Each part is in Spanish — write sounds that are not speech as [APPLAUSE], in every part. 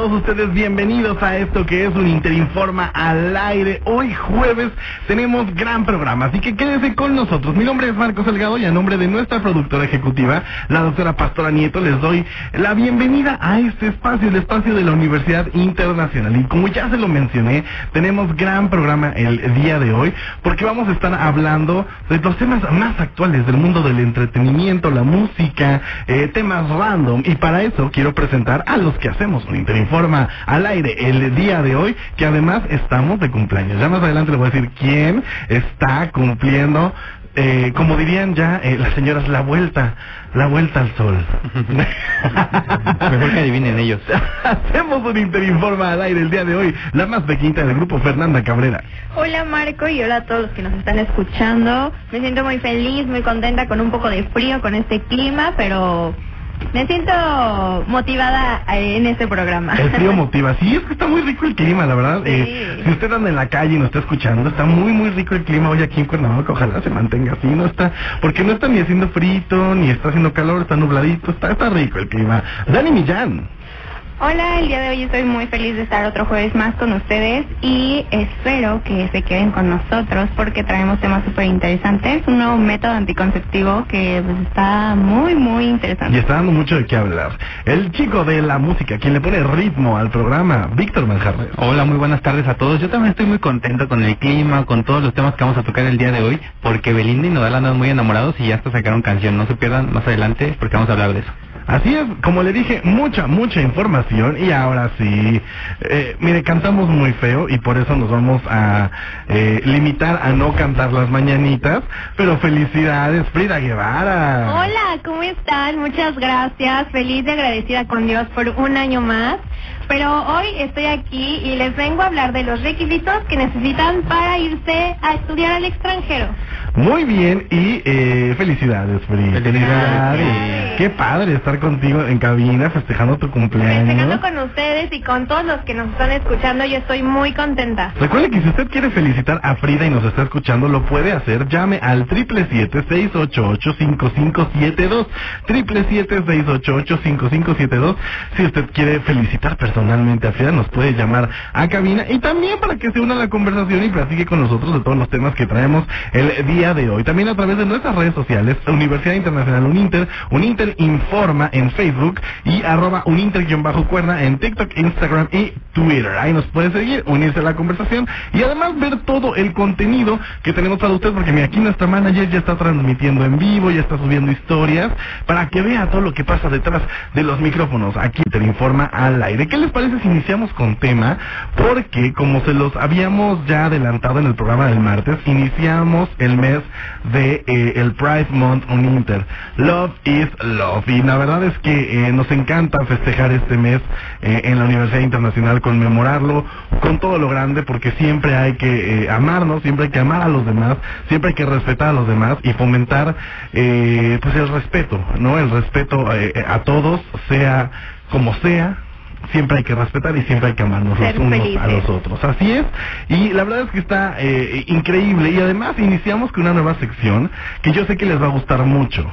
Todos ustedes bienvenidos a esto que es un Interinforma al aire. Hoy jueves tenemos gran programa, así que quédense con nosotros. Mi nombre es Marcos Delgado y a nombre de nuestra productora ejecutiva, la doctora Pastora Nieto, les doy la bienvenida a este espacio, el espacio de la Universidad Internacional. Y como ya se lo mencioné, tenemos gran programa el día de hoy, porque vamos a estar hablando de los temas más actuales del mundo del entretenimiento, la música, eh, temas random. Y para eso quiero presentar a los que hacemos un Interinforma al aire el día de hoy, que además estamos de cumpleaños. Ya más adelante les voy a decir quién está cumpliendo, eh, como dirían ya eh, las señoras, la vuelta, la vuelta al sol. [LAUGHS] Mejor que adivinen ellos. Hacemos un Interinforma al aire el día de hoy, la más pequeñita del grupo Fernanda Cabrera. Hola Marco y hola a todos los que nos están escuchando. Me siento muy feliz, muy contenta con un poco de frío con este clima, pero me siento motivada eh, en este programa. El frío motiva. Sí, es que está muy rico el clima, la verdad. Sí. Eh, si usted anda en la calle y nos está escuchando, está muy, muy rico el clima hoy aquí en Cuernavaca. Ojalá se mantenga así, no está, porque no está ni haciendo frito, ni está haciendo calor, está nubladito, está, está rico el clima. Dani Millán. Hola, el día de hoy estoy muy feliz de estar otro jueves más con ustedes y espero que se queden con nosotros porque traemos temas súper interesantes, un nuevo método anticonceptivo que pues, está muy, muy Y interesante. está dando mucho de qué hablar. El chico de la música, quien le pone ritmo al programa, Víctor Manjarres. Hola, muy buenas tardes a todos. Yo también estoy muy contento con el clima, con todos los temas que vamos a tocar el día de hoy, porque Belinda y Nodal andan muy enamorados y ya hasta sacaron canción. No se pierdan más adelante porque vamos a hablar de eso. Así es, como le dije, mucha, mucha información y ahora sí, eh, mire, cantamos muy feo y por eso nos vamos a eh, limitar a no cantar las mañanitas, pero felicidades, Frida Guevara. Hola, ¿cómo están? Muchas gracias. Feliz y agradecida con Dios por un año más. Pero hoy estoy aquí y les vengo a hablar de los requisitos que necesitan para irse a estudiar al extranjero. Muy bien y eh, felicidades, Frida. Felicidades. Qué padre estar contigo en cabina festejando tu cumpleaños. Festejando con ustedes y con todos los que nos están escuchando, yo estoy muy contenta. Recuerde que si usted quiere felicitar a Frida y nos está escuchando, lo puede hacer. Llame al 777-688-5572. 777-688-5572. Si usted quiere felicitar personalmente a nos puede llamar a cabina. Y también para que se una a la conversación y platique con nosotros de todos los temas que traemos el día de hoy. También a través de nuestras redes sociales, Universidad Internacional Uninter, Uninter Informa en Facebook y arroba Uninter-cuerna en TikTok, Instagram y Twitter. Ahí nos puede seguir, unirse a la conversación y además ver todo el contenido que tenemos para usted, porque mira, aquí nuestra manager ya está transmitiendo en vivo, ya está subiendo historias, para que vea todo lo que pasa detrás de los micrófonos. Aquí te informa al aire. ¿Qué les parece si iniciamos con tema? Porque como se los habíamos ya adelantado en el programa del martes, iniciamos el mes de eh, el Pride Month Uninter. Love is Love. Y la verdad es que eh, nos encanta festejar este mes eh, en la Universidad Internacional, conmemorarlo con todo lo grande, porque siempre hay que amarnos, siempre hay que amar a los demás, siempre hay que respetar a los demás y fomentar pues el respeto, ¿no? El respeto a todos, sea como sea, siempre hay que respetar y siempre hay que amarnos Ser los unos felices. a los otros. Así es. Y la verdad es que está eh, increíble. Y además iniciamos con una nueva sección que yo sé que les va a gustar mucho.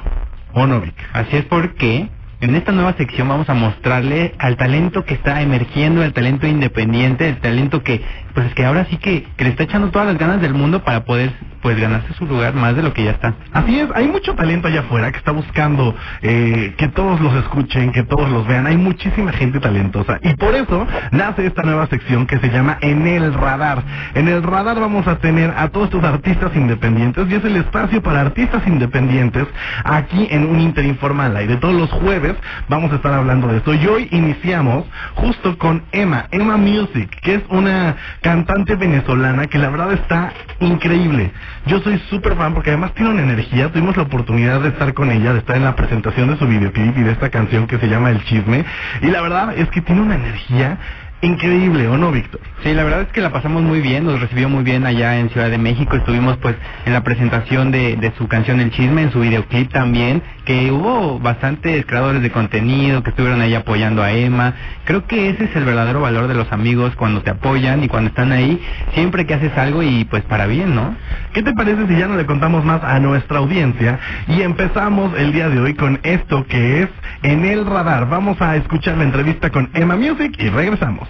¿O no, Vic? Así es porque en esta nueva sección vamos a mostrarle al talento que está emergiendo, el talento independiente, el talento que, pues es que ahora sí que, le está echando todas las ganas del mundo para poder, pues ganarse su lugar más de lo que ya está. Así es, hay mucho talento allá afuera que está buscando eh, que todos los escuchen, que todos los vean. Hay muchísima gente talentosa y por eso nace esta nueva sección que se llama En el Radar. En el Radar vamos a tener a todos estos artistas independientes y es el espacio para artistas independientes aquí en un Interinformal y de todos los jueves vamos a estar hablando de esto. Y hoy iniciamos justo con Emma, Emma Music, que es una cantante venezolana que la verdad está increíble. Yo soy súper fan porque además tiene una energía. Tuvimos la oportunidad de estar con ella, de estar en la presentación de su videoclip y de esta canción que se llama El Chisme. Y la verdad es que tiene una energía increíble, ¿o no, Víctor? Sí, la verdad es que la pasamos muy bien, nos recibió muy bien allá en Ciudad de México, estuvimos pues en la presentación de, de su canción El Chisme, en su videoclip también, que hubo bastantes creadores de contenido que estuvieron ahí apoyando a Emma. Creo que ese es el verdadero valor de los amigos cuando te apoyan y cuando están ahí, siempre que haces algo y pues para bien, ¿no? ¿Qué te parece si ya no le contamos más a nuestra audiencia y empezamos el día de hoy con esto que es En el Radar? Vamos a escuchar la entrevista con Emma Music y regresamos.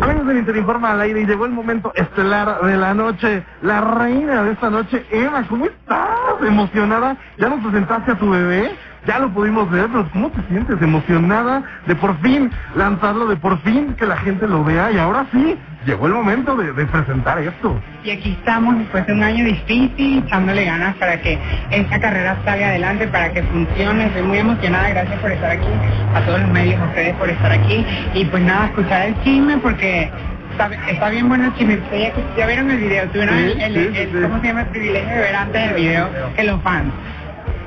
Amigos del Interinforma al aire llegó el momento estelar de la noche. La reina de esta noche, Emma, ¿cómo estás? ¿Emocionada? ¿Ya nos presentaste a tu bebé? Ya lo pudimos ver, pero ¿cómo te sientes? ¿Emocionada de por fin lanzarlo, de por fin que la gente lo vea? Y ahora sí, llegó el momento de, de presentar esto. Y aquí estamos después de un año difícil, echándole ganas para que esta carrera salga adelante, para que funcione. Estoy muy emocionada, gracias por estar aquí, a todos los medios, a ustedes por estar aquí. Y pues nada, escuchar el chisme porque está, está bien bueno el chisme. Ya, ya vieron el video, tuvieron Sí, el, el- sí, el- sí. ¿cómo se llama? El privilegio de ver antes del video que los fans.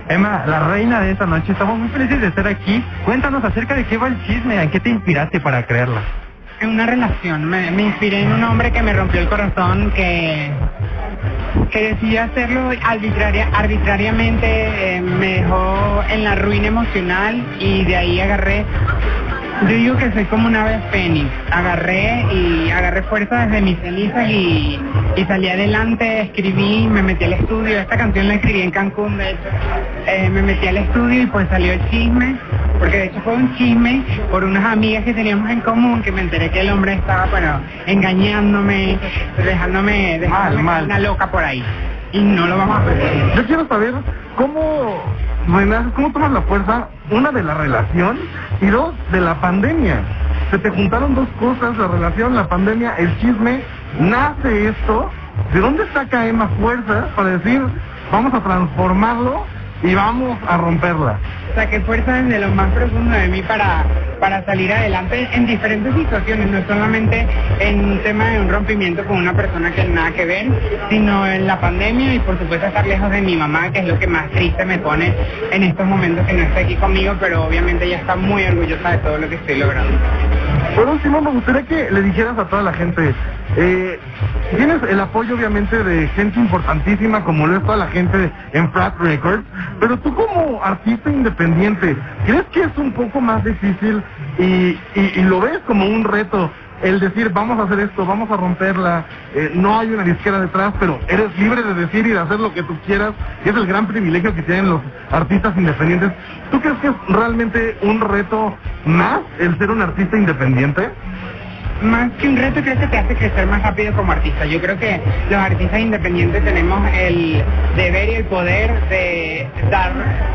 Emma, la reina de esta noche, estamos muy felices de estar aquí. Cuéntanos acerca de qué va el chisme, ¿en qué te inspiraste para crearla? En una relación, me, inspiré en un hombre que me rompió el corazón, que, que decidió hacerlo arbitraria, arbitrariamente, eh, me dejó en la ruina emocional y de ahí agarré, yo digo que soy como una ave fénix, agarré y agarré fuerza desde mis cenizas y, y salí adelante, escribí, me metí al estudio, esta canción la escribí en Cancún, de hecho, Eh, me metí al estudio y pues salió el chisme, porque de hecho fue un chisme por unas amigas que teníamos en común que me enteré que el hombre estaba, bueno, engañándome, dejándome, dejándome mal. una loca por ahí. Y no lo vamos a hacer. Yo quiero saber cómo cómo tomas la fuerza, una de la relación y dos de la pandemia. Se te juntaron dos cosas, la relación, la pandemia, el chisme, nace esto. ¿De dónde saca Emma fuerza para decir, vamos a transformarlo y vamos a romperla? saqué fuerza desde lo más profundo de mí para, para salir adelante en diferentes situaciones, no solamente en un tema de un rompimiento con una persona que nada que ver, sino en la pandemia y por supuesto estar lejos de mi mamá, que es lo que más triste me pone en estos momentos que no está aquí conmigo, pero obviamente ella está muy orgullosa de todo lo que estoy logrando. Por último, me gustaría que le dijeras a toda la gente, eh, tienes el apoyo obviamente de gente importantísima como lo es toda la gente en Frat Records, pero tú como artista independiente, ¿crees que es un poco más difícil y lo ves como un reto el decir vamos a hacer esto, vamos a romperla, eh, no hay una disquera detrás, pero eres libre de decir y de hacer lo que tú quieras, y es el gran privilegio que tienen los artistas independientes. ¿Tú crees que es realmente un reto más el ser un artista independiente? Más que un reto, creo que te hace crecer más rápido como artista. Yo creo que los artistas independientes tenemos el deber y el poder de dar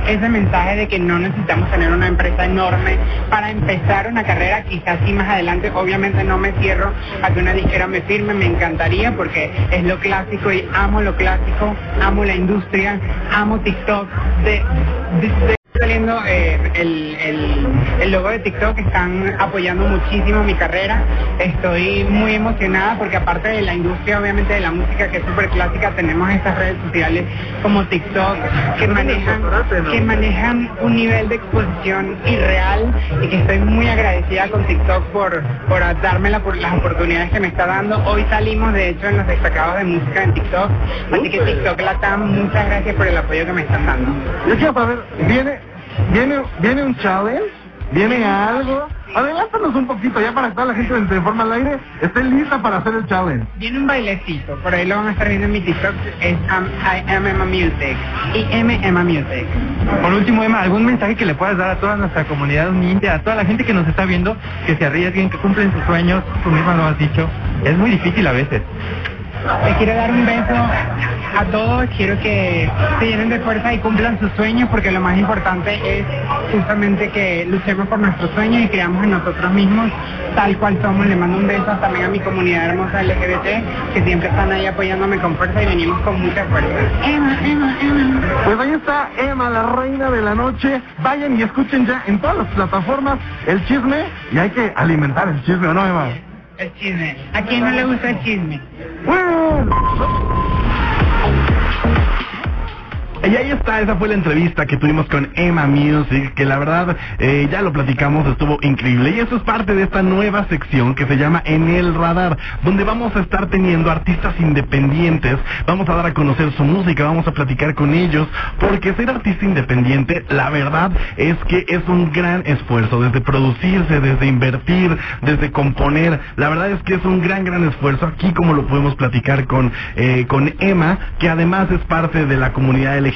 ese mensaje de que no necesitamos tener una empresa enorme para empezar una carrera, quizás sí más adelante. Obviamente no me cierro a que una disquera me firme, me encantaría porque es lo clásico y amo lo clásico, amo la industria, amo TikTok. De, de- saliendo eh, el, el, el logo de TikTok, están apoyando muchísimo mi carrera. Estoy muy emocionada porque aparte de la industria, obviamente de la música que es súper clásica, tenemos estas redes sociales como TikTok que manejan, que manejan un nivel de exposición irreal y que estoy muy agradecida con TikTok por, por darme la- por las oportunidades que me está dando. Hoy salimos de hecho en los destacados de música en TikTok, así que TikTok Latam, muchas gracias por el apoyo que me están dando. Yo quiero saber, ¿viene, viene, viene un challenge? ¿Viene algo? Adelántanos un poquito ya para que toda la gente de Forma al Aire esté lista para hacer el challenge. Viene un bailecito, por ahí lo van a estar viendo en mi TikTok, es am- I am Emma Music, y M Emma Music. Por último, Emma, ¿algún mensaje que le puedas dar a toda nuestra comunidad humilde, a toda la gente que nos está viendo, que se arriesguen, que cumplen sus sueños? Tú misma lo has dicho. Es muy difícil a veces. Les quiero dar un beso a todos, quiero que se llenen de fuerza y cumplan sus sueños, porque lo más importante es justamente que luchemos por nuestros sueños y creamos en nosotros mismos tal cual somos. Le mando un beso también a mi comunidad hermosa LGBT, que siempre están ahí apoyándome con fuerza y venimos con mucha fuerza. Emma, Emma, Emma. Pues ahí está Emma, la reina de la noche. Vayan y escuchen ya en todas las plataformas el chisme y hay que alimentar el chisme, ¿o no, Emma? Chisme. ¿A quién no le gusta el chisme? Y ahí está, esa fue la entrevista que tuvimos con Emma Music, que la verdad eh, ya lo platicamos, estuvo increíble. Y eso es parte de esta nueva sección que se llama En el Radar, donde vamos a estar teniendo artistas independientes, vamos a dar a conocer su música, vamos a platicar con ellos, porque ser artista independiente, la verdad es que es un gran esfuerzo, desde producirse, desde invertir, desde componer, la verdad es que es un gran, gran esfuerzo. Aquí como lo podemos platicar con, eh, con Emma, que además es parte de la comunidad LGBT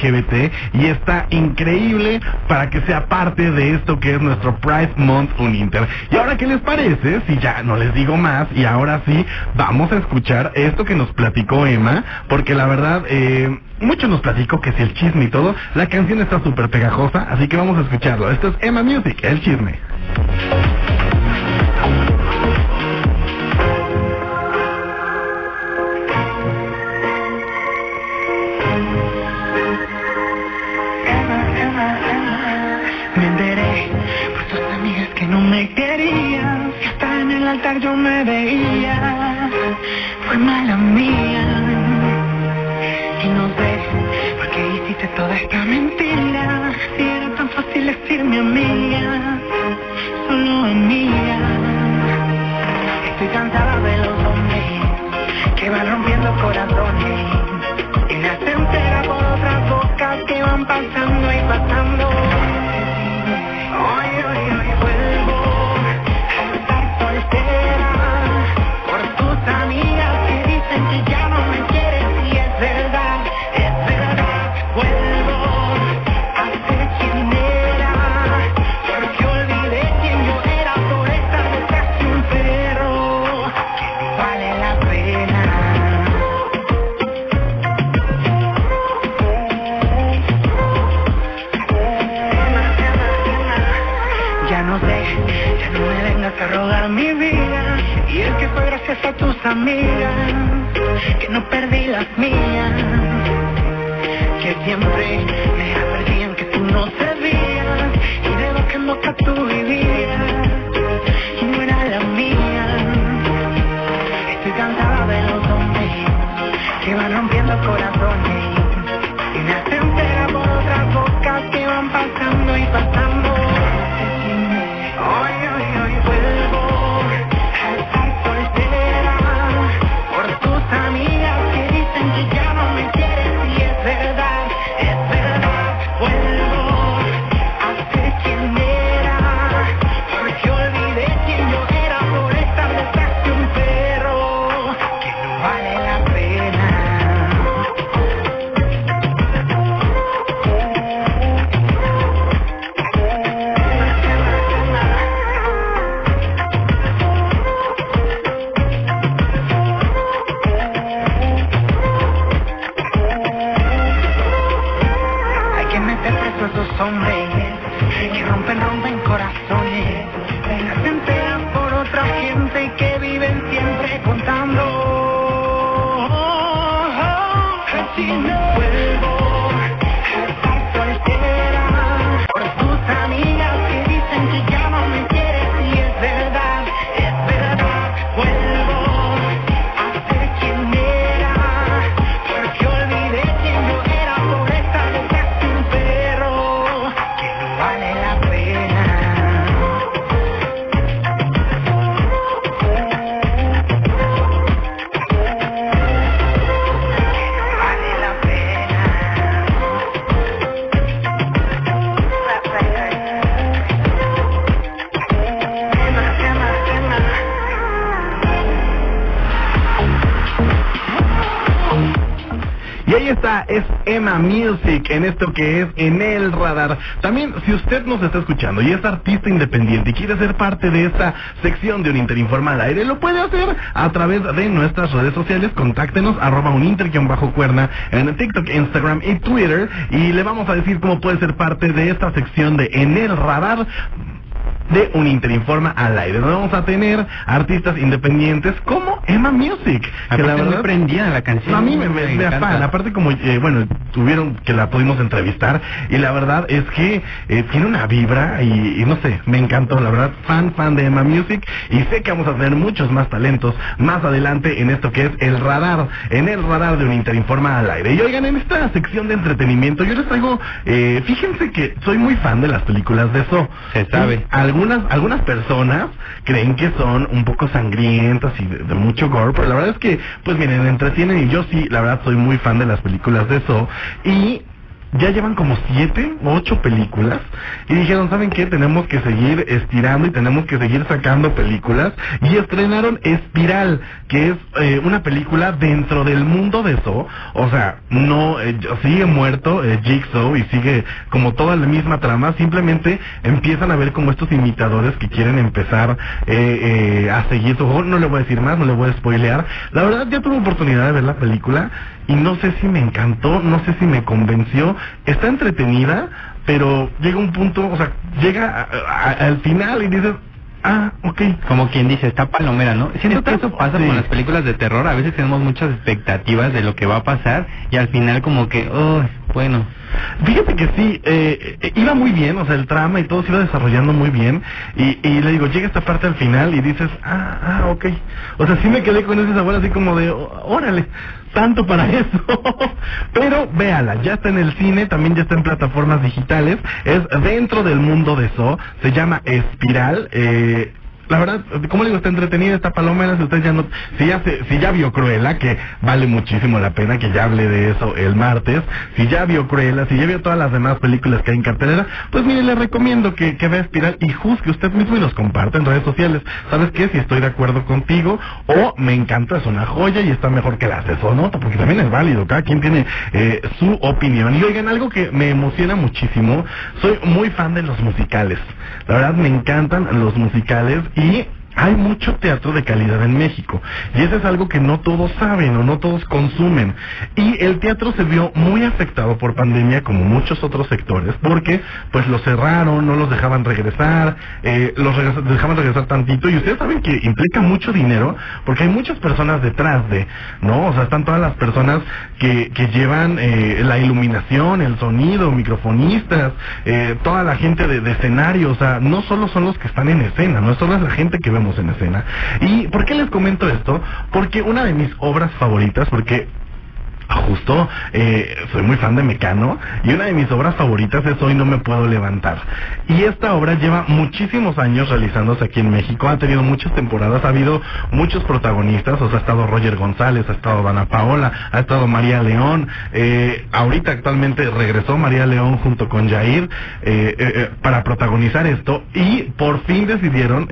Y está increíble para que sea parte de esto que es nuestro Pride Month Uninter. Y ahora, ¿qué les parece? Si ya no les digo más y ahora sí, vamos a escuchar esto que nos platicó Emma, porque la verdad, eh, mucho nos platicó que es el chisme y todo. La canción está súper pegajosa, así que vamos a escucharlo. Esto es Emma Music, el chisme. Yo me veía, fue mala mía. Y no sé por qué hiciste toda esta mentira, si era tan fácil decirme amiga, solo mía. Estoy cansada de los hombres que van rompiendo corazones y hacen entera por otras bocas que van pasando y pasando. Music en esto que es En el Radar. También, si usted nos está escuchando y es artista independiente y quiere ser parte de esta sección de un Interinformal aire, lo puede hacer a través de nuestras redes sociales. Contáctenos, arroba bajo cuerna en TikTok, Instagram y Twitter. Y le vamos a decir cómo puede ser parte de esta sección de En el Radar de Un Interinforma al aire. Donde vamos a tener artistas independientes como Emma Music. Que la verdad prendía la canción. A mí me, me, me. Aparte como, eh, bueno, tuvieron que la pudimos entrevistar y la verdad es que eh, tiene una vibra y, y no sé, me encantó. La verdad, fan, fan de Emma Music y sé que vamos a tener muchos más talentos más adelante en esto que es el radar, en el radar de un Interinforma al aire. Y oigan, en esta sección de entretenimiento yo les traigo, eh, fíjense que soy muy fan de las películas de eso. Se sabe. Algunas, algunas personas creen que son un poco sangrientas y de, mucho gore, pero la verdad es que, pues miren, entretienen y yo sí, la verdad soy muy fan de las películas de eso. Y ya llevan como siete ocho películas y dijeron, ¿saben qué? Tenemos que seguir estirando y tenemos que seguir sacando películas. Y estrenaron Espiral, que es eh, una película dentro del mundo de eso, o sea, no, eh, sigue muerto eh, Jigsaw y sigue como toda la misma trama, simplemente empiezan a ver como estos imitadores que quieren empezar eh, eh, a seguir su juego, no le voy a decir más, no le voy a spoilear, la verdad ya tuve oportunidad de ver la película y no sé si me encantó, no sé si me convenció, está entretenida, pero llega un punto, o sea, llega a- a- al final y dices, ah, ok. Como quien dice, está palomera, ¿no? Siento que Está- eso pasa sí. con las películas de terror. A veces tenemos muchas expectativas de lo que va a pasar y al final como que, oh, bueno. Fíjate que sí, eh, eh, iba muy bien, o sea, el trama y todo se iba desarrollando muy bien. Y, y le digo, llega esta parte al final y dices, ah, ah, ok. O sea, sí me quedé con ese sabor así como de, "Ó- órale, tanto para [LAUGHS] eso. Pero véala, ya está en el cine, también ya está en plataformas digitales. Es dentro del mundo de eso, se llama Espiral. Eh, la verdad, como digo, está entretenida esta palomera, si usted ya no, si ya se- si ya vio Cruella, que vale muchísimo la pena que ya hable de eso el martes, si ya vio Cruella, si ya vio todas las demás películas que hay en cartelera, pues mire, le recomiendo que, que vea Espiral y juzgue usted mismo y los comparte en redes sociales. ¿Sabes qué? Si estoy de acuerdo contigo, o me encanta, es una joya y está mejor que las de Sonota, porque también es válido, cada quien tiene eh, su opinión. Y oigan, algo que me emociona muchísimo, soy muy fan de los musicales. La verdad me encantan los musicales y hay mucho teatro de calidad en México y eso es algo que no todos saben o no todos consumen y el teatro se vio muy afectado por pandemia como muchos otros sectores porque pues los cerraron, no los dejaban regresar, eh, los dejaban regresar tantito y ustedes saben que implica mucho dinero porque hay muchas personas detrás de, ¿no? O sea, están todas las personas que, que llevan eh, la iluminación, el sonido, microfonistas, eh, toda la gente de, de escenario, o sea, no solo son los que están en escena, no solo es la gente que vemos en escena. ¿Y por qué les comento esto? Porque una de mis obras favoritas, porque justo eh, soy muy fan de Mecano y una de mis obras favoritas es Hoy no me puedo levantar. Y esta obra lleva muchísimos años realizándose aquí en México ha tenido muchas temporadas ha habido muchos protagonistas o sea ha estado Roger González ha estado Dana Paola ha estado María León eh, ahorita actualmente regresó María León junto con Jair eh, eh, para protagonizar esto y por fin decidieron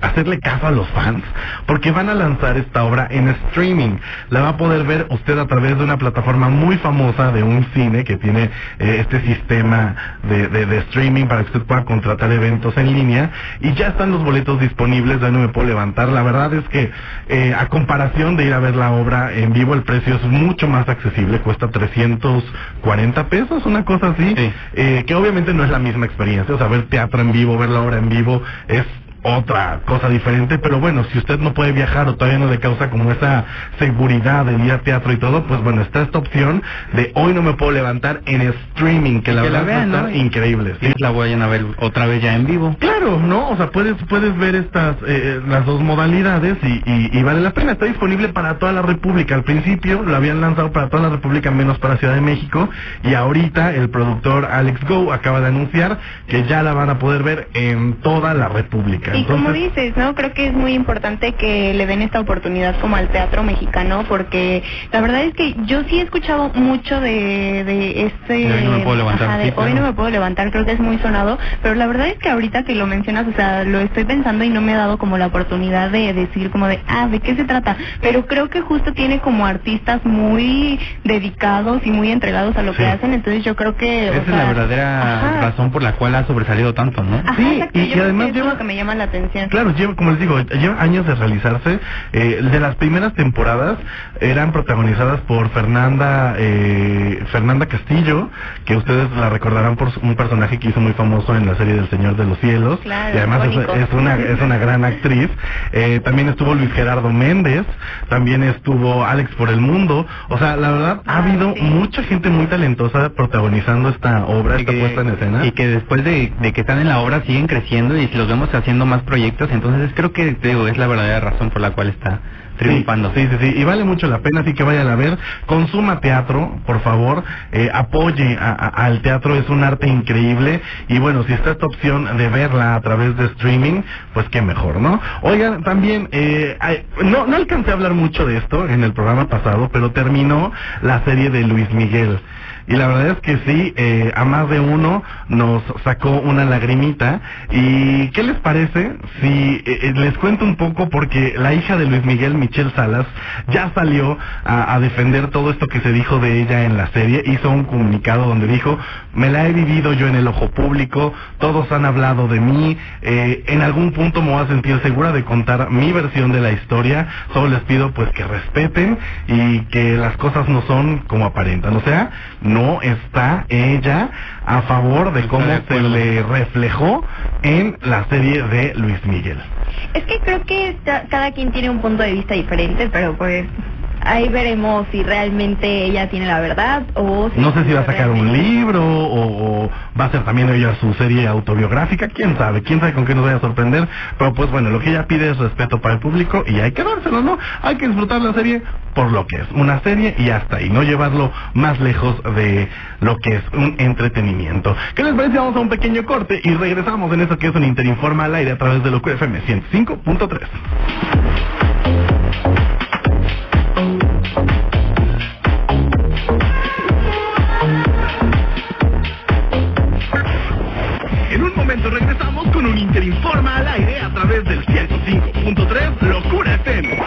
hacerle caso a los fans porque van a lanzar esta obra en streaming. La va a poder ver usted a través de una plataforma muy famosa de un cine que tiene eh, este sistema de, de- de streaming para que usted pueda contratar eventos en línea y ya están los boletos disponibles, ya no me puedo levantar. La verdad es que eh, a comparación de ir a ver la obra en vivo, el precio es mucho más accesible, cuesta 340 pesos, una cosa así, Sí. eh, que obviamente no es la misma experiencia, o sea, ver teatro en vivo, ver la obra en vivo es otra cosa diferente, pero bueno, si usted no puede viajar o todavía no le causa como esa seguridad de ir a teatro y todo, pues bueno, está esta opción de hoy no me puedo levantar en streaming, que la que la verdad vean, ¿no? increíble. Sí, la vayan a ver otra vez ya en vivo. Claro, ¿no? O sea, puedes, puedes ver estas, eh, las dos modalidades y, y, y vale la pena. Está disponible para toda la República. Al principio lo habían lanzado para toda la República menos para Ciudad de México y ahorita el productor Alex Go acaba de anunciar que ya la van a poder ver en toda la República. Y como dices, ¿no? Creo que es muy importante que le den esta oportunidad como al teatro mexicano, porque la verdad es que yo sí he escuchado mucho de, de este... De Hoy no me puedo levantar, ajá, de sí, hoy claro. no me puedo levantar, creo que es muy sonado, pero la verdad es que ahorita que lo mencionas, o sea, lo estoy pensando y no me ha dado como la oportunidad de decir como de, ah, ¿de qué se trata? Pero creo que justo tiene como artistas muy dedicados y muy entregados a lo Sí. que hacen, entonces yo creo que... o Esa es la verdadera ajá. razón por la cual ha sobresalido tanto, ¿no? Ajá, Sí, y- yo además eso es lo que me llama la atención. Claro, lleva, como les digo, lleva años de realizarse. Eh, de las primeras temporadas eran protagonizadas por Fernanda eh, Fernanda Castillo, que ustedes la recordarán por un personaje que hizo muy famoso en la serie del Señor de los Cielos. Claro, y además es, una es una gran actriz. Eh, también estuvo Luis Gerardo Méndez, también estuvo Alex por el Mundo. O sea, la verdad ha Ah, habido sí. mucha gente muy talentosa protagonizando esta obra, Y esta que- puesta en escena. Y que después de, de que están en la obra siguen creciendo y los vemos haciendo más proyectos, entonces creo que digo, es la verdadera razón por la cual está triunfando. Sí, sí, sí, y vale mucho la pena, así que vayan a ver. Consuma teatro, por favor, eh, apoye a- al teatro, es un arte increíble. Y bueno, si está esta opción de verla a través de streaming, pues qué mejor, ¿no? Oigan, también, eh, no, no alcancé a hablar mucho de esto en el programa pasado, pero terminó la serie de Luis Miguel. Y la verdad es que sí, eh, a más de uno nos sacó una lagrimita. ¿Y qué les parece si eh, eh, les cuento un poco? Porque la hija de Luis Miguel, Michelle Salas, ya salió a, defender todo esto que se dijo de ella en la serie. Hizo un comunicado donde dijo, me la he vivido yo en el ojo público, todos han hablado de mí, eh, en algún punto me voy a sentir segura de contar mi versión de la historia. Solo les pido pues que respeten y que las cosas no son como aparentan. O sea, está ella a favor de cómo de se le reflejó en la serie de Luis Miguel. Es que creo que ca- cada quien tiene un punto de vista diferente, pero pues ahí veremos si realmente ella tiene la verdad o si No sé si va a sacar un libro o, o va a ser también ella su serie autobiográfica, quién sabe, quién sabe con qué nos vaya a sorprender, pero pues bueno, lo que ella pide es respeto para el público y hay que dárselo, ¿no? Hay que disfrutar la serie por lo que es, una serie y hasta ahí, no llevarlo más lejos de lo que es un entretenimiento. ¿Qué les parece? Vamos a un pequeño corte y regresamos en eso que es un Interinforma al aire a través de Locura FM 105.3. con un Interinforma al aire a través del 105.3 Locura FM.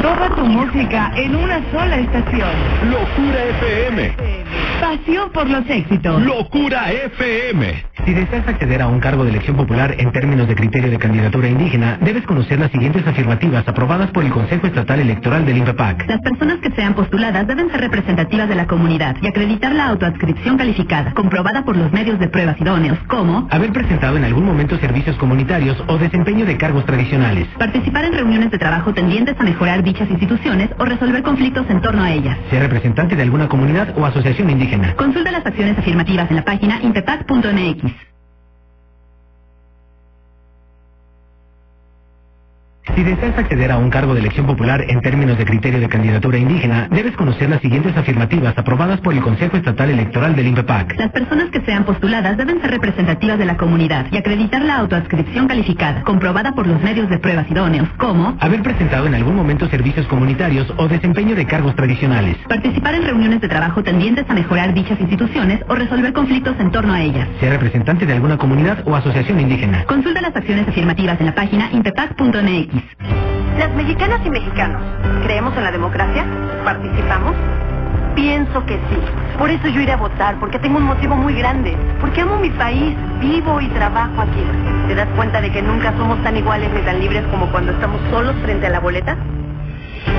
Toda tu música en una sola estación. Locura FM. Pasión por los éxitos. Locura FM. Si deseas acceder a un cargo de elección popular en términos de criterio de candidatura indígena, debes conocer las siguientes afirmativas aprobadas por el Consejo Estatal Electoral del INPEPAC. Las personas que sean postuladas deben ser representativas de la comunidad y acreditar la autoadscripción calificada, comprobada por los medios de pruebas idóneos, como Haber presentado en algún momento servicios comunitarios o desempeño de cargos tradicionales. participar en reuniones de trabajo tendientes a mejorar dichas instituciones o resolver conflictos en torno a ellas. Ser representante de alguna comunidad o asociación indígena. Consulta las acciones afirmativas en la página impepac.mx. Si deseas acceder a un cargo de elección popular en términos de criterio de candidatura indígena, debes conocer las siguientes afirmativas aprobadas por el Consejo Estatal Electoral del INPEPAC. Las personas que sean postuladas deben ser representativas de la comunidad y acreditar la autoadscripción calificada, comprobada por los medios de pruebas idóneos, como Haber presentado en algún momento servicios comunitarios o desempeño de cargos tradicionales. participar en reuniones de trabajo tendientes a mejorar dichas instituciones o resolver conflictos en torno a ellas. Ser representante de alguna comunidad o asociación indígena. Consulta las acciones afirmativas en la página impepac.mx. Las mexicanas y mexicanos, ¿creemos en la democracia? ¿Participamos? Pienso que sí. Por eso yo iré a votar, porque tengo un motivo muy grande. Porque amo mi país, vivo y trabajo aquí. ¿Te das cuenta de que nunca somos tan iguales ni tan libres como cuando estamos solos frente a la boleta?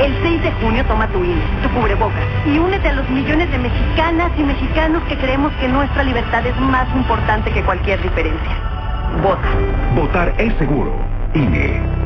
El 6 de junio toma tu INE, tu cubrebocas y únete a los millones de mexicanas y mexicanos que creemos que nuestra libertad es más importante que cualquier diferencia. Vota. Votar es seguro. INE.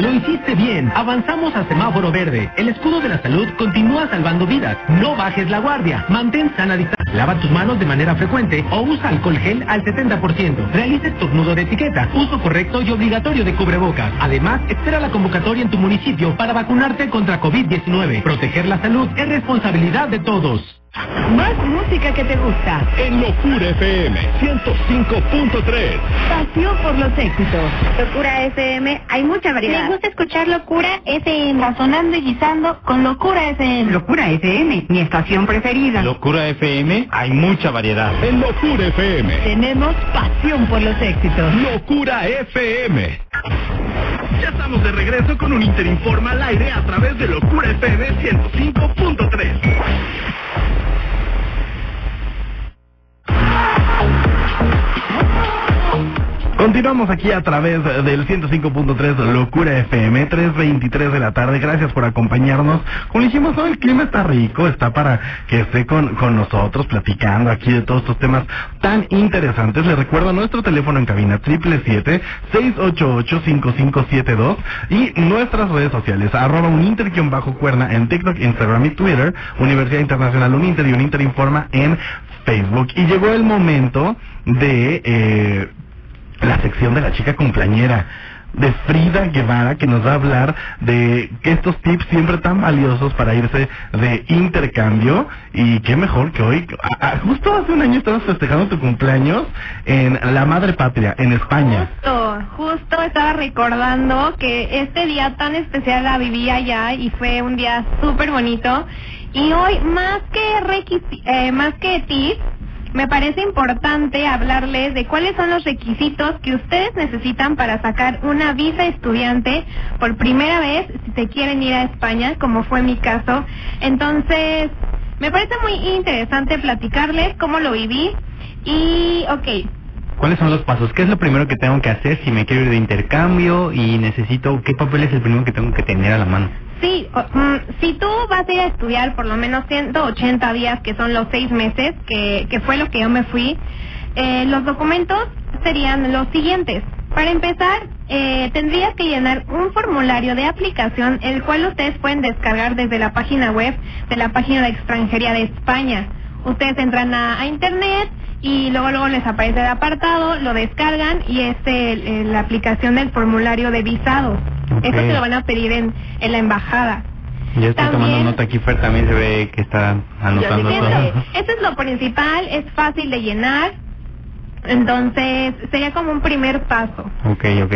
Lo hiciste bien. Avanzamos a semáforo verde. El escudo de la salud continúa salvando vidas. No bajes la guardia. Mantén sana distancia. Lava tus manos de manera frecuente o usa alcohol gel al 70%. Realiza estornudo de etiqueta. Uso correcto y obligatorio de cubrebocas. Además, espera la convocatoria en tu municipio para vacunarte contra COVID-19. Proteger la salud es responsabilidad de todos. Más música que te gusta. En Locura FM 105.3. Pasión por los éxitos. Locura FM, hay mucha variedad. Me gusta escuchar Locura FM. Razonando y guisando con locura FM. Locura FM, mi estación preferida. Locura FM, hay mucha variedad. En Locura FM. Tenemos pasión por los éxitos. Locura FM. Ya estamos de regreso con un Interinforma al aire a través de Locura FM 105.3. Continuamos aquí a través del 105.3 Locura FM, 3.23 de la tarde. Gracias por acompañarnos. Como dijimos, hoy el clima está rico, está para que esté con, con nosotros platicando aquí de todos estos temas tan interesantes. Les recuerdo nuestro teléfono en cabina 777-688-5572 y nuestras redes sociales, arroba bajo cuerna en TikTok, Instagram y Twitter, Universidad Internacional Uninter y Uninter Informa en Facebook. Y llegó el momento de... Eh, la sección de la chica cumpleañera de Frida Guevara que nos va a hablar de estos tips siempre tan valiosos para irse de intercambio y qué mejor que hoy, justo hace un año estabas festejando tu cumpleaños en la madre patria, en España. Justo, justo estaba recordando que este día tan especial la viví allá y fue un día súper bonito y hoy más que, eh, más que tips me parece importante hablarles de cuáles son los requisitos que ustedes necesitan para sacar una visa estudiante por primera vez si se quieren ir a España, como fue mi caso. Entonces, me parece muy interesante platicarles cómo lo viví y, ok. ¿Cuáles son los pasos? ¿Qué es lo primero que tengo que hacer si me quiero ir de intercambio y necesito, qué papel es el primero que tengo que tener a la mano? Sí, mm, si tú vas a ir a estudiar por lo menos 180 días, que son los seis meses, que, que fue lo que yo me fui, eh, los documentos serían los siguientes. Para empezar, eh, tendrías que llenar un formulario de aplicación, el cual ustedes pueden descargar desde la página web de la página de extranjería de España. Ustedes entran a, internet y luego luego les aparece el apartado, lo descargan y es la aplicación del formulario de visados. Eso se lo van a pedir en, en la embajada. Ya estoy tomando nota aquí, Fer, también se ve que está anotando todo. Eso es lo principal, es fácil de llenar, entonces sería como un primer paso. Ok, ok.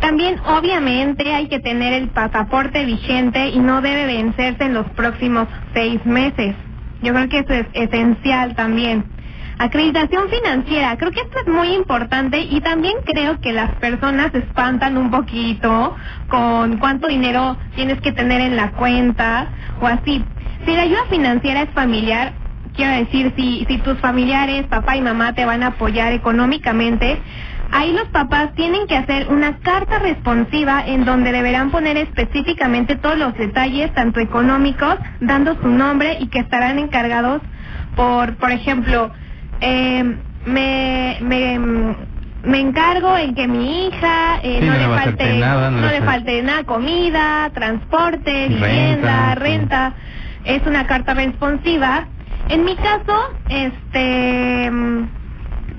También, obviamente, hay que tener el pasaporte vigente y no debe vencerse en los próximos seis meses. Yo creo que eso es esencial también. Acreditación financiera, creo que esto es muy importante y también creo que las personas se espantan un poquito con cuánto dinero tienes que tener en la cuenta o así. Si la ayuda financiera es familiar, quiero decir, si, si tus familiares, papá y mamá te van a apoyar económicamente, ahí los papás tienen que hacer una carta responsiva en donde deberán poner específicamente todos los detalles, tanto económicos, dando su nombre y que estarán encargados por, por ejemplo, eh, me, me, me encargo en que mi hija eh, no, le falte nada, no, le falte nada, comida, transporte, vivienda, renta. Es una carta responsiva. En mi caso, este,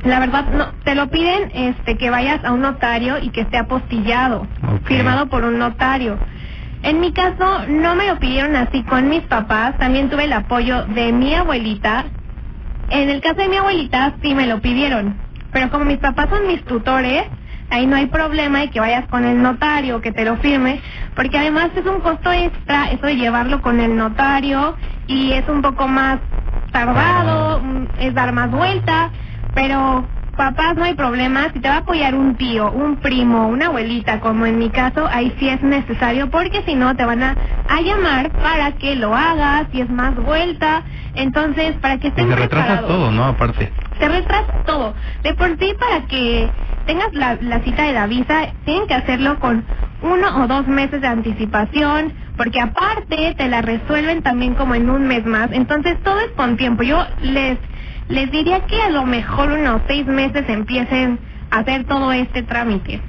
la verdad no, te lo piden, este, que vayas a un notario y que esté apostillado, firmado por un notario. En mi caso no me lo pidieron así con mis papás, también tuve el apoyo de mi abuelita. En el caso de mi abuelita sí me lo pidieron, pero como mis papás son mis tutores, ahí no hay problema de que vayas con el notario, que te lo firme, porque además es un costo extra eso de llevarlo con el notario y es un poco más tardado, mm, es dar más vuelta, pero papás no hay problema, si te va a apoyar un tío, un primo, una abuelita, como en mi caso, ahí sí es necesario, porque si no te van a, a llamar para que lo hagas, y es más vuelta, entonces para que estén y te retrasas todo, ¿no? Aparte. Te retrasa todo. De por sí, para que tengas la, la cita de la visa, tienen que hacerlo con uno o dos meses de anticipación, porque aparte te la resuelven también como en un mes más, entonces todo es con tiempo. Yo les les diría que a lo mejor unos seis meses empiecen a hacer todo este trámite.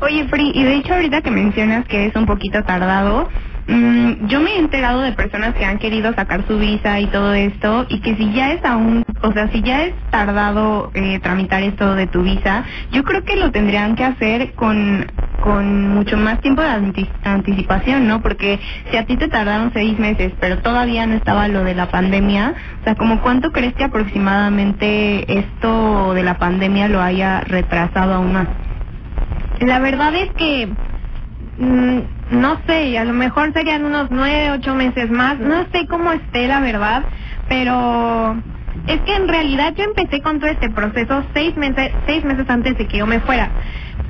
Oye, Free, y de hecho ahorita que mencionas que es un poquito tardado, Mm, yo me he enterado de personas que han querido sacar su visa y todo esto y que si ya es aún, o sea, si ya es tardado eh, tramitar esto de tu visa, yo creo que lo tendrían que hacer con con mucho más tiempo de anticipación, ¿no? Porque si a ti te tardaron seis meses, pero todavía no estaba lo de la pandemia, o sea, como cuánto crees que aproximadamente esto de la pandemia lo haya retrasado aún más? La verdad es que Mm, no sé, a lo mejor serían unos nueve, ocho meses más, no sé cómo esté la verdad, pero es que en realidad yo empecé con todo este proceso seis meses, seis meses antes de que yo me fuera.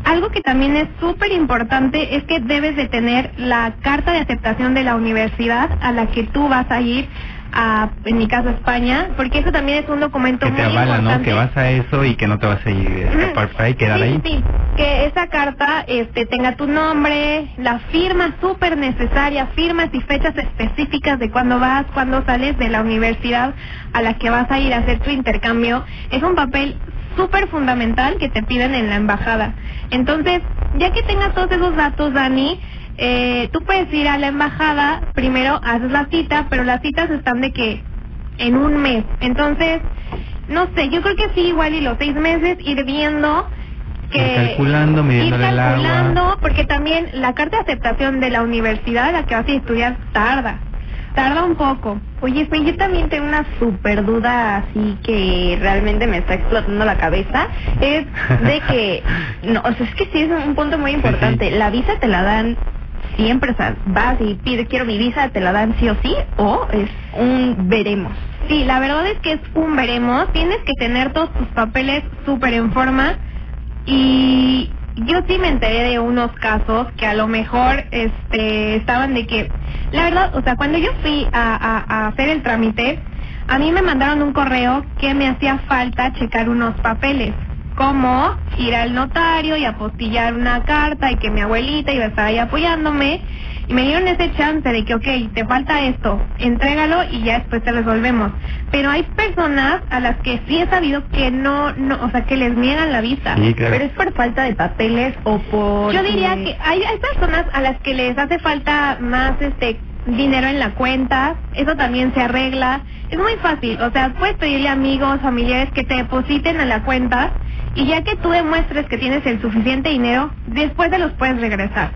Algo que también es súper importante es que debes de tener la carta de aceptación de la universidad a la que tú vas a ir a, en mi caso, España, porque eso también es un documento Que te muy avala, ¿no? importante. Que vas a eso y que no te vas a ir a escapar por ahí, quedar sí, ahí. Sí, que esa carta este, tenga tu nombre, la firma súper necesaria, firmas y fechas específicas de cuándo vas, cuándo sales de la universidad a la que vas a ir a hacer tu intercambio. Es un papel súper fundamental que te piden en la embajada. Entonces, ya que tengas todos esos datos, Dani, eh, tú puedes ir a la embajada, primero haces la cita, pero las citas están de que en un mes. Entonces, no sé, yo creo que sí, igual y los seis meses ir viendo que Ir calculando, ir el agua. calculando, porque también la carta de aceptación de la universidad a la que vas a estudiar tarda, tarda un poco. Oye, Fe, yo también tengo una super duda así que realmente me está explotando la cabeza. Es de que, [LAUGHS] no, o sea, es que sí es un punto muy importante. La visa te la dan siempre, vas y pides, quiero mi visa, te la dan sí o sí, o es un veremos. Sí, la verdad es que es un veremos. Tienes que tener todos tus papeles súper en forma. Y yo sí me enteré de unos casos que a lo mejor este estaban de que, la verdad, o sea, cuando yo fui a- a hacer el trámite, a mí me mandaron un correo que me hacía falta checar unos papeles, como ir al notario y apostillar una carta y que mi abuelita iba a estar ahí apoyándome. Y me dieron ese chance de que, ok, te falta esto, entrégalo y ya después te resolvemos. Pero hay personas a las que sí he sabido que no, no o sea, que les niegan la visa. Sí, claro. Pero es por falta de papeles o por... Yo diría que hay, hay personas a las que les hace falta más este dinero en la cuenta, eso también se arregla. Es muy fácil, o sea, puedes pedirle a amigos, familiares que te depositen a la cuenta y ya que tú demuestres que tienes el suficiente dinero, después te los puedes regresar.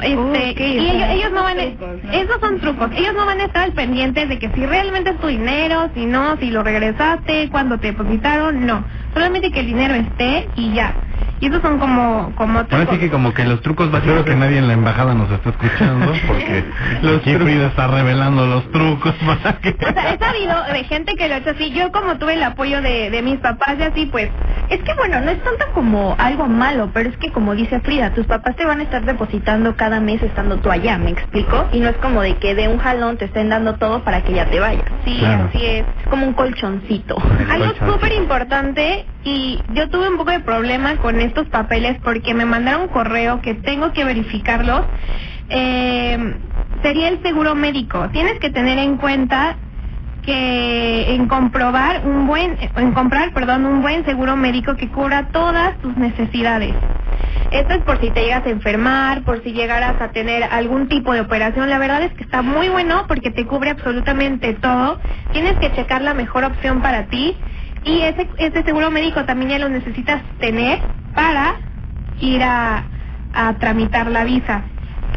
Este, y ellos, ellos no van esos son trucos, ellos no van a estar al pendiente de que si realmente es tu dinero, si no, si lo regresaste, cuando te depositaron, no, solamente que el dinero esté y ya. Y esos son como, como trucos. sí que como que los trucos básicos que nadie en la embajada nos esté escuchando porque [LAUGHS] Los. Frida está revelando los trucos [LAUGHS] para que... O sea, he sabido de gente que lo ha hecho así. Yo como tuve el apoyo de, de mis papás y así, pues, Es que bueno, no es tanto como algo malo, pero es que como dice Frida, tus papás te van a estar depositando cada mes estando tú allá, ¿me explico? Y no es como de que de un jalón te estén dando todo para que ya te vayas. sí, Claro. así es. Es como un colchoncito. Algo colchón. súper importante y yo tuve un poco de problema con estos papeles porque me mandaron correo que tengo que verificarlos. Eh, sería el seguro médico. Tienes que tener en cuenta que en comprobar un buen, en comprar, perdón, un buen seguro médico que cubra todas tus necesidades. Esto es por si te llegas a enfermar, por si llegaras a tener algún tipo de operación. La verdad es que está muy bueno porque te cubre absolutamente todo. Tienes que checar la mejor opción para ti y ese, ese seguro médico también ya lo necesitas tener para ir a, a tramitar la visa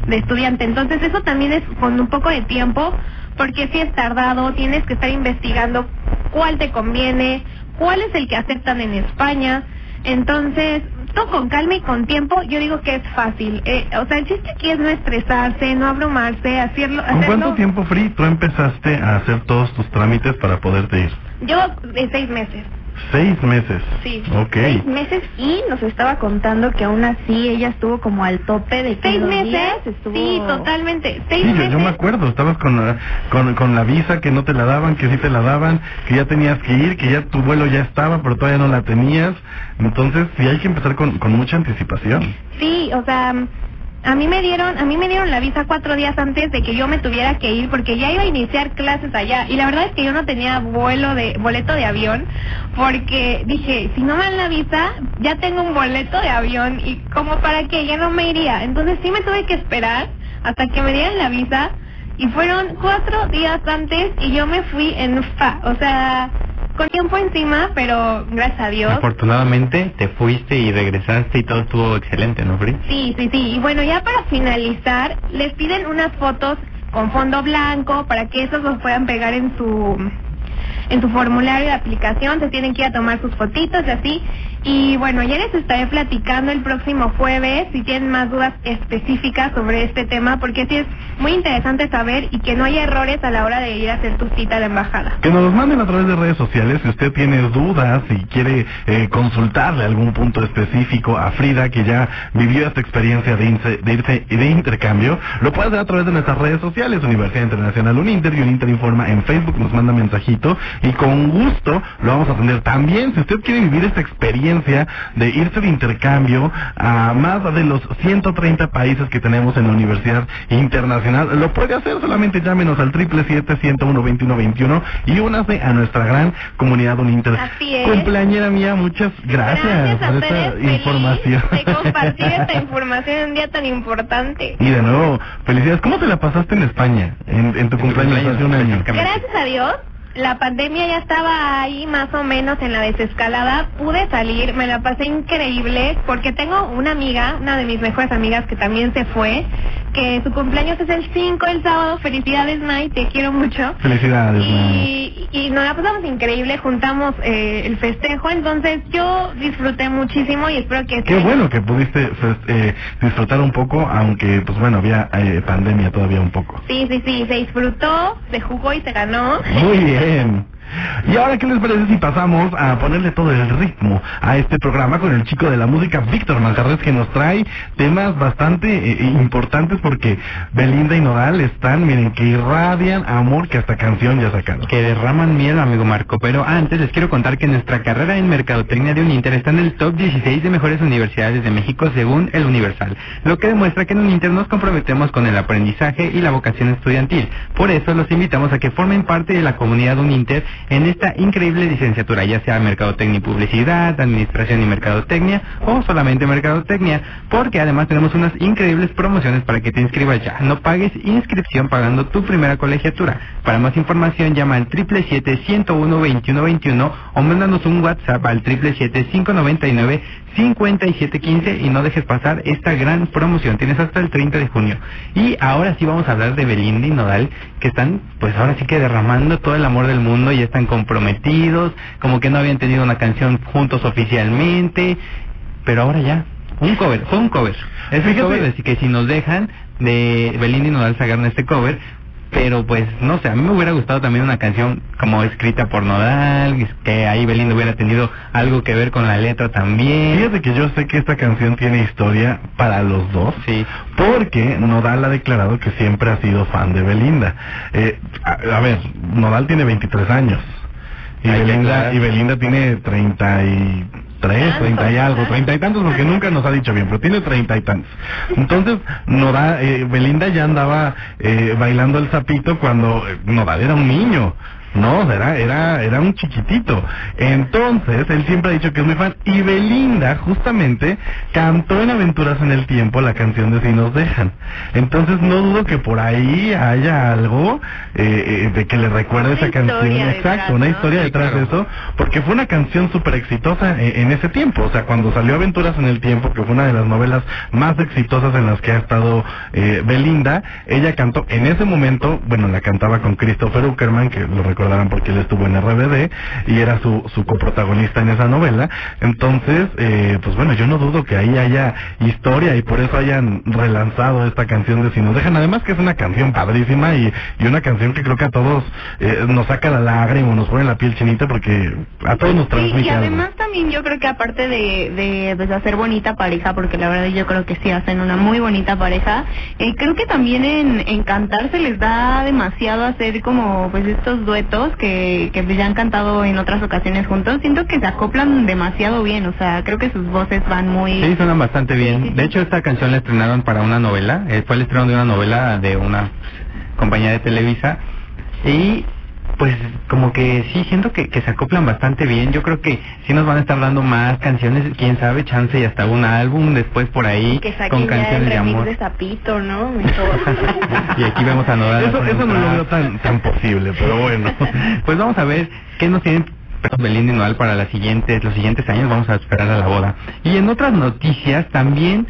de estudiante. Entonces eso también es con un poco de tiempo porque si es tardado, tienes que estar investigando cuál te conviene, cuál es el que aceptan en España. Entonces, todo con calma y con tiempo, yo digo que es fácil. Eh, o sea, el chiste aquí es no estresarse, no abrumarse, hacerlo. ¿Con hacerlo- cuánto tiempo, Free, tú empezaste a hacer todos tus trámites para poderte ir? Yo de seis meses. Seis meses. Sí. Ok. Seis meses y nos estaba contando que aún así ella estuvo como al tope de que ¿Seis meses? estuvo... Sí, totalmente. Seis Sí, yo, meses. yo me acuerdo, estabas con la, con, con la visa que no te la daban, que sí te la daban, que ya tenías que ir, que ya tu vuelo ya estaba, pero todavía no la tenías. Entonces, sí hay que empezar con, con mucha anticipación. Sí, o sea, a mí me dieron, a mí me dieron la visa cuatro días antes de que yo me tuviera que ir porque ya iba a iniciar clases allá. Y la verdad es que yo no tenía vuelo de boleto de avión porque dije si no me dan la visa ya tengo un boleto de avión y como para qué ya no me iría. Entonces sí me tuve que esperar hasta que me dieran la visa y fueron cuatro días antes y yo me fui en fa, o sea con tiempo encima pero gracias a Dios Afortunadamente te fuiste y regresaste y todo estuvo excelente, ¿no, Free? Sí, sí, sí. Y bueno, ya para finalizar, les piden unas fotos con fondo blanco para que esos los puedan pegar en su en su formulario de aplicación, se tienen que ir a tomar sus fotitos y así. Y bueno, ya les estaré platicando el próximo jueves si tienen más dudas específicas sobre este tema, porque sí es muy interesante saber y que no haya errores a la hora de ir a hacer tu cita a la embajada. Que nos los manden a través de redes sociales si usted tiene dudas, si quiere eh, consultarle algún punto específico a Frida que ya vivió esta experiencia de, de irse y de intercambio, lo puede hacer a través de nuestras redes sociales, Universidad Internacional Uninter y Uninter Informa en Facebook, nos manda mensajito y con gusto lo vamos a atender. También, si usted quiere vivir esta experiencia de irse de intercambio a más de los 130 países que tenemos en la Universidad Internacional, lo puede hacer, solamente llámenos al 777-101-2121 y únase a nuestra gran comunidad Uninter. Así es. Cumpleañera mía, muchas gracias, Gracias a por esta feliz información. de compartir [LAUGHS] esta información en un día tan importante. Y de nuevo, felicidades. ¿Cómo te la pasaste en España en, en tu cumpleaños cumpleaños, hace un año? Gracias a Dios, la pandemia ya estaba ahí más o menos en la desescalada. Pude salir, me la pasé increíble porque tengo una amiga, una de mis mejores amigas que también se fue, que su cumpleaños es el 5 el sábado. Felicidades, May, te quiero mucho. Felicidades, May. Y, y nos la pasamos increíble, juntamos eh, el festejo, entonces yo disfruté muchísimo y espero que... Qué bueno que pudiste pues, eh, disfrutar un poco, aunque, pues bueno, había eh, pandemia todavía un poco. Sí, sí, sí, se disfrutó, se jugó y se ganó. Muy bien. Y ahora, ¿qué les parece si pasamos a ponerle todo el ritmo a este programa con el chico de la música, Víctor Manjarres, que nos trae temas bastante eh, importantes porque Belinda y Nodal están, miren, que irradian amor, que hasta canción ya sacaron. que derraman miel, amigo Marco. Pero antes les quiero contar que nuestra carrera en Mercadotecnia de Uninter está en el top 16 de mejores universidades de México según el Universal, lo que demuestra que en Uninter nos comprometemos con el aprendizaje y la vocación estudiantil. Por eso los invitamos a que formen parte de la comunidad Uninter en esta increíble licenciatura, ya sea Mercadotecnia y Publicidad, Administración y Mercadotecnia o solamente Mercadotecnia, porque además tenemos unas increíbles promociones para que te inscribas ya. No pagues inscripción pagando tu primera colegiatura. Para más información llama al 777-101-2121 o mándanos un WhatsApp al 777-599-5715 y no dejes pasar esta gran promoción. Tienes hasta el 30 de junio. Y ahora sí vamos a hablar de Belinda y Nodal, que están pues ahora sí que derramando todo el amor del mundo, ya están comprometidos, como que no habían tenido una canción juntos oficialmente, pero ahora ya. Un cover, fue un cover. Es un cover, así que si nos dejan de Belinda y Nodal sacaron este cover, pero pues no sé, a mí me hubiera gustado también una canción como escrita por Nodal, que ahí Belinda hubiera tenido algo que ver con la letra también. Fíjate que yo sé que esta canción tiene historia para los dos, Sí. porque Nodal ha declarado que siempre ha sido fan de Belinda. Eh, a, a ver, Nodal tiene 23 años y Belinda, y Belinda tiene 33, 30 y algo, 30 y tantos porque nunca nos ha dicho bien, pero tiene 30 y tantos. Entonces, Nodal, eh, Belinda ya andaba eh, bailando el sapito cuando eh, Nodal era un niño. No, era, era, era un chiquitito. Entonces, él siempre ha dicho que es muy fan. Y Belinda, justamente, cantó en Aventuras en el Tiempo la canción de Si nos dejan. Entonces, no dudo que por ahí haya algo eh, eh, de que le recuerde Una esa canción. Exacto, una ¿no? historia Sí, detrás de eso. Porque fue una canción súper exitosa en, en ese tiempo. O sea, cuando salió Aventuras en el Tiempo, que fue una de las novelas más exitosas en las que ha estado eh, Belinda, ella cantó en ese momento, bueno, la cantaba con Christopher Uckerman, que lo recordarán porque él estuvo en RBD y era su, su coprotagonista en esa novela. Entonces, eh, pues bueno, yo no dudo que ahí haya historia y por eso hayan relanzado esta canción de Si nos dejan. Además que es una canción padrísima y, y una canción que creo que a todos eh, nos saca la lágrima, nos pone la piel chinita porque a todos nos Sí, transmite y algo. además también yo creo que aparte de, de pues, hacer bonita pareja, porque la verdad yo creo que sí hacen una muy bonita pareja, eh, creo que también en, en cantar se les da demasiado hacer como pues estos duetos que, que pues, ya han cantado en otras ocasiones juntos. Siento que se acoplan demasiado bien, o sea, creo que sus voces van muy... Sí, suenan bastante sí, bien. sí. De hecho, esta canción la estrenaron para una novela. eh, fue el estreno de una novela de una compañía de Televisa. Y pues como que sí, siento que, que se acoplan bastante bien. Yo creo que sí nos van a estar dando más canciones, quién sabe, chance y hasta un álbum después por ahí que con ya el canciones de amor. de Zapito, ¿no? [LAUGHS] Y aquí vemos a Nodal. Eso, eso no un lo veo tan, tan posible, pero bueno. [LAUGHS] Pues vamos a ver qué nos tienen Belinda y Nodal para las siguientes, los siguientes años. Vamos a esperar a la boda. Y en otras noticias también,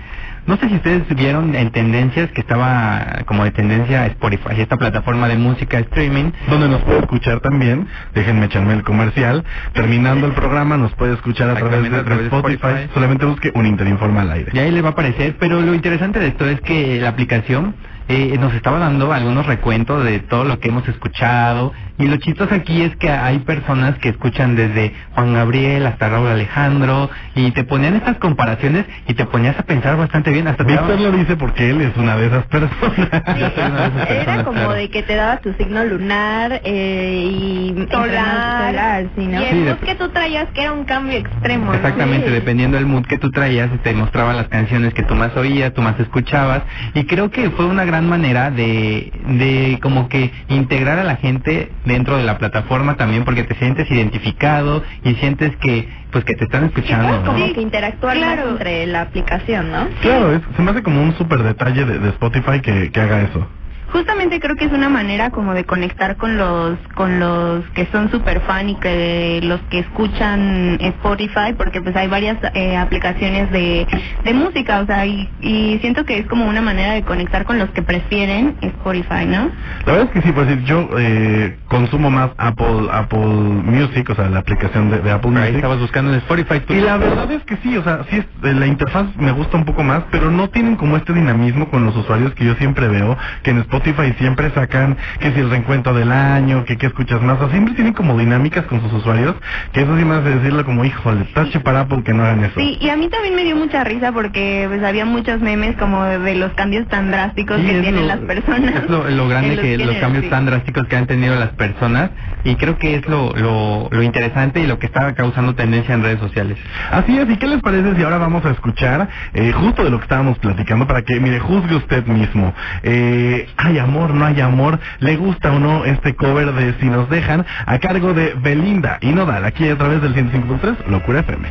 No sé si ustedes vieron en tendencias que estaba como de tendencia Spotify, esta plataforma de música streaming. donde nos puede escuchar también. Déjenme echarme el comercial. Terminando el programa nos puede escuchar a través de, Exactamente, a través de Spotify. Spotify. Solamente busque un Interinforma al aire. Y ahí le va a aparecer, pero lo interesante de esto es que la aplicación eh, nos estaba dando algunos recuentos de todo lo que hemos escuchado y lo chistoso aquí es que hay personas que escuchan desde Juan Gabriel hasta Raúl Alejandro y te ponían estas comparaciones y te ponías a pensar bastante bien hasta Víctor lo dice porque él es una de esas personas. [LAUGHS] Era como claro. de que te daba tu signo lunar eh, y Solar. solar, sí, ¿no? Y el mood que tú traías que era un cambio extremo. ¿no? Exactamente, Sí. dependiendo del mood que tú traías, te mostraba las canciones que tú más oías, tú más escuchabas, y creo que fue una gran manera de, de como que integrar a la gente dentro de la plataforma también, porque te sientes identificado y sientes que, pues que te están escuchando, ¿no? como que interactuar más claro. entre la aplicación, ¿no? Claro, es- se me hace como un súper detalle de, de Spotify que, que haga eso. Justamente creo que es una manera como de conectar con los con los que son super fan y que los que escuchan Spotify porque pues hay varias eh, aplicaciones de, de música, o sea, y, y siento que es como una manera de conectar con los que prefieren Spotify, ¿no? La verdad es que sí, pues decir, yo eh, consumo más Apple Apple Music, o sea, la aplicación de, de Apple Ahí Music. estabas buscando en Spotify. tú- Y la verdad es que sí, o sea, sí es, eh, la interfaz me gusta un poco más, pero no tienen como este dinamismo con los usuarios que yo siempre veo, que en Spotify siempre sacan que si el reencuentro del año, que qué escuchas más, o siempre tienen como dinámicas con sus usuarios, que eso sí me hace decirlo como, híjole, tache para Apple que no hagan eso. Sí, y a mí también me dio mucha risa porque pues había muchos memes como de, los cambios tan drásticos Sí, que tienen lo- las personas. Es lo, lo grande [LAUGHS] los que los géneros, cambios sí. tan drásticos que han tenido las personas y creo que es lo, lo, lo interesante y lo que está causando tendencia en redes sociales. Así es, ¿y qué les parece si ahora vamos a escuchar eh, justo de lo que estábamos platicando para que, mire, juzgue usted mismo? Eh, ¿Hay amor, no hay amor? ¿Le gusta o no este cover de Si nos dejan? A cargo de Belinda y Nodal, aquí a través del 105.3, Locura FM.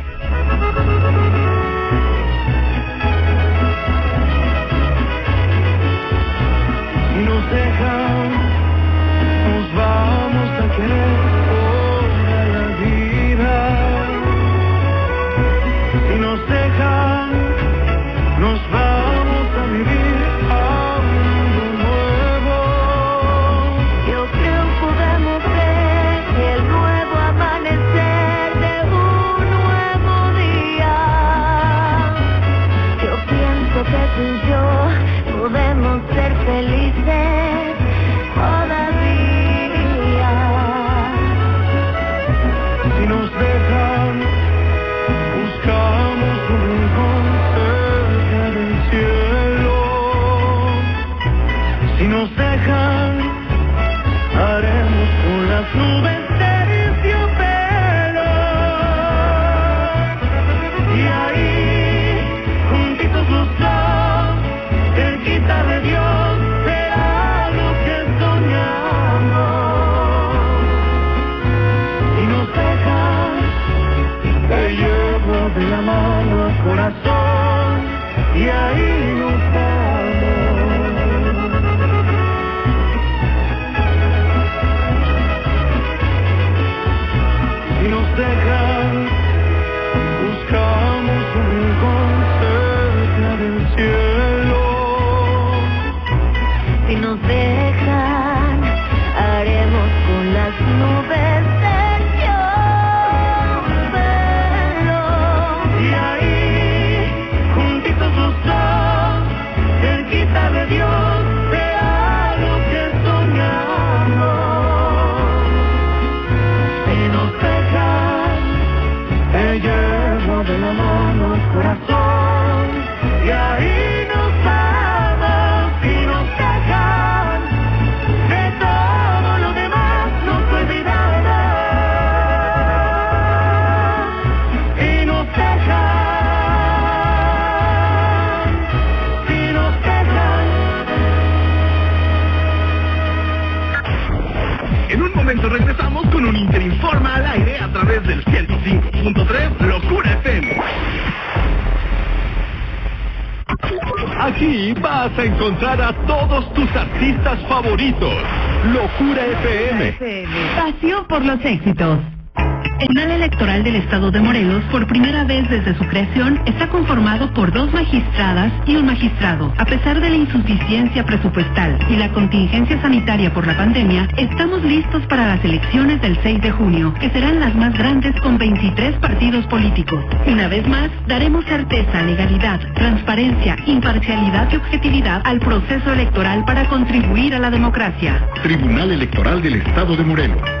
Encontrar a todos tus artistas favoritos. Locura FM. Pasión por los éxitos. El Tribunal Electoral del Estado de Morelos, por primera vez desde su creación, está conformado por dos magistradas y un magistrado. A pesar de la insuficiencia presupuestal y la contingencia sanitaria por la pandemia, estamos listos para las elecciones del 6 de junio, que serán las más grandes con 23 partidos políticos. Una vez más, daremos certeza, legalidad, transparencia, imparcialidad y objetividad al proceso electoral para contribuir a la democracia. Tribunal Electoral del Estado de Morelos.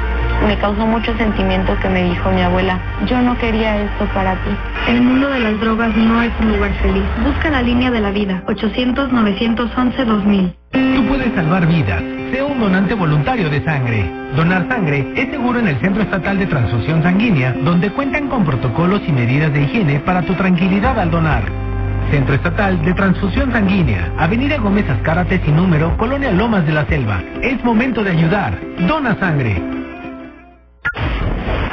Me causó mucho sentimiento que me dijo mi abuela, yo no quería esto para ti. El mundo de las drogas no es un lugar feliz. Busca la línea de la vida, 800-911-2000. Tú puedes salvar vidas. Sea un donante voluntario de sangre. Donar sangre es seguro en el Centro Estatal de Transfusión Sanguínea, donde cuentan con protocolos y medidas de higiene para tu tranquilidad al donar. Centro Estatal de Transfusión Sanguínea, Avenida Gómez Azcárate sin número, Colonia Lomas de la Selva. Es momento de ayudar. Dona sangre.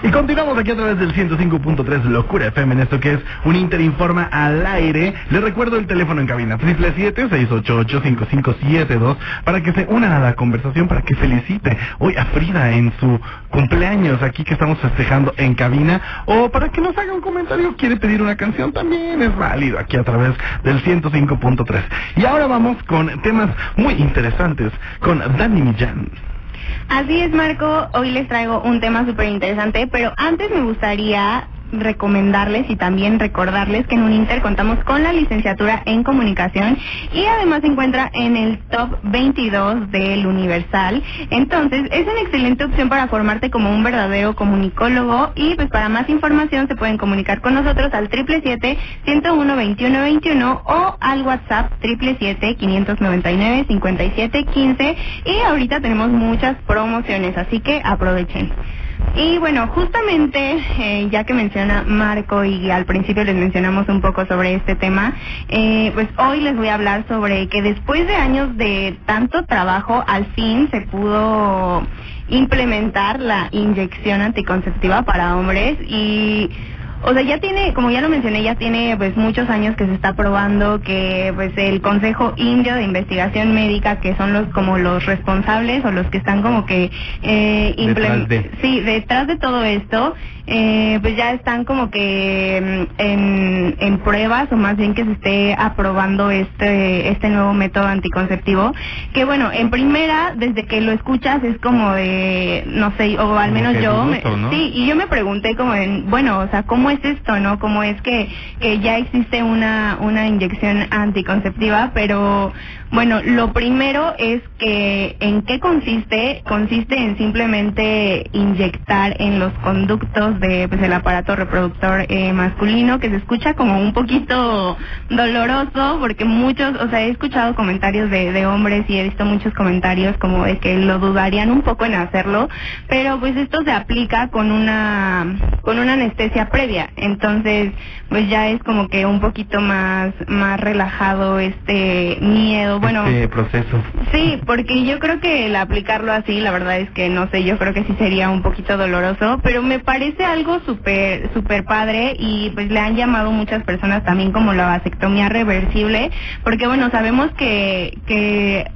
Y continuamos aquí a través del 105.3 Locura FM en esto que es un Interinforma al aire. Les recuerdo el teléfono en cabina 777-688-5572 para que se unan a la conversación, para que felicite hoy a Frida en su cumpleaños aquí que estamos festejando en cabina o para que nos haga un comentario, quiere pedir una canción también es válido aquí a través del 105.3. Y ahora vamos con temas muy interesantes con Dani Millán. Así es, Marco. Hoy les traigo un tema súper interesante, pero antes me gustaría recomendarles y también recordarles que en Uninter contamos con la licenciatura en comunicación y además se encuentra en el top 22 del Universal. Entonces, es una excelente opción para formarte como un verdadero comunicólogo y pues para más información se pueden comunicar con nosotros al 777-101-2121 o al WhatsApp 777-599-5715 y ahorita tenemos muchas promociones, así que aprovechen. Y bueno, justamente, eh, ya que menciona Marco y al principio les mencionamos un poco sobre este tema, eh, pues hoy les voy a hablar sobre que después de años de tanto trabajo, al fin se pudo implementar la inyección anticonceptiva para hombres y o sea, ya tiene, como ya lo mencioné, ya tiene pues muchos años que se está probando que pues el Consejo Indio de Investigación Médica, que son los como los responsables o los que están como que eh, Detrás de. sí, detrás de todo esto, eh, pues ya están como que mm, en, en pruebas o más bien que se esté aprobando este este nuevo método anticonceptivo, que bueno, en primera desde que lo escuchas es como de no sé, o al menos yo me- sí, y yo me pregunté como en, bueno, o sea, ¿cómo es esto, no? ¿Cómo es que, que ya existe una, una inyección anticonceptiva? Pero, bueno, lo primero es que, ¿en qué consiste? Consiste en simplemente inyectar en los conductos de, pues, el aparato reproductor eh, masculino, que se escucha como un poquito doloroso, porque muchos, o sea, he escuchado comentarios de, de hombres y he visto muchos comentarios como de que lo dudarían un poco en hacerlo, pero pues esto se aplica con una con una anestesia previa, entonces pues ya es como que un poquito más más relajado este miedo, bueno, Este proceso. Sí, porque yo creo que el aplicarlo así, la verdad es que no sé, yo creo que sí sería un poquito doloroso, pero me parece algo súper, súper padre y pues le han llamado muchas personas también como la vasectomía reversible, porque bueno, sabemos que, que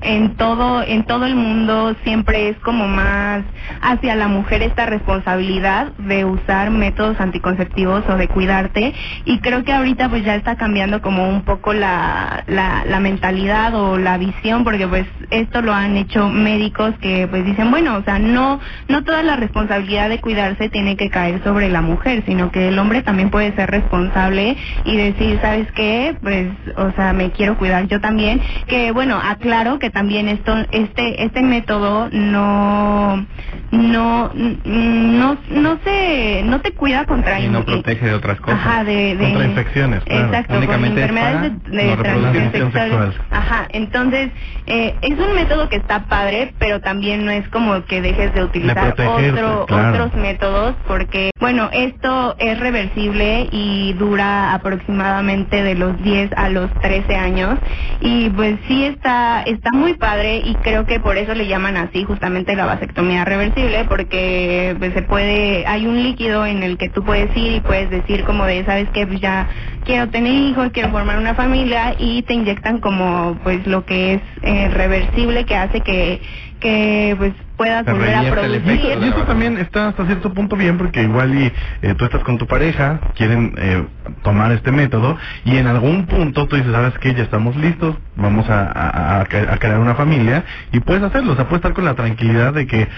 en todo en todo el mundo siempre es como más hacia la mujer esta responsabilidad de usar métodos anticonceptivos o de cuidarte. Y creo que ahorita pues ya está cambiando como un poco la, la, la mentalidad o la visión porque pues esto lo han hecho médicos que pues dicen bueno o sea no no toda la responsabilidad de cuidarse tiene que caer sobre la mujer sino que el hombre también puede ser responsable y decir sabes qué pues o sea me quiero cuidar yo también que bueno aclaro que que también esto, este, este método no, no, no, no se, no te cuida contra Y no protege de otras cosas. Ajá, de, de Contra infecciones, claro. Exacto, Únicamente es enfermedades de, para de no transmisión sexual. sexual. Ajá, entonces eh, es un método que está padre, pero también no es como que dejes de utilizar protegerse, otro, claro. otros métodos, porque bueno, esto es reversible y dura aproximadamente de los 10 a los 13 años y pues sí está está muy padre y creo que por eso le llaman así justamente la vasectomía reversible porque pues se puede hay un líquido en el que tú puedes ir y puedes decir como de sabes que pues ya quiero tener hijos quiero formar una familia y te inyectan como pues lo que es eh, reversible que hace que que pues puedas Se volver a producir. Y eso también está hasta cierto punto bien porque igual y eh, tú estás con tu pareja, quieren eh, tomar este método y en algún punto tú dices, sabes que ya estamos listos, vamos a, a- a- a crear una familia y puedes hacerlo, o sea, puedes estar con la tranquilidad de que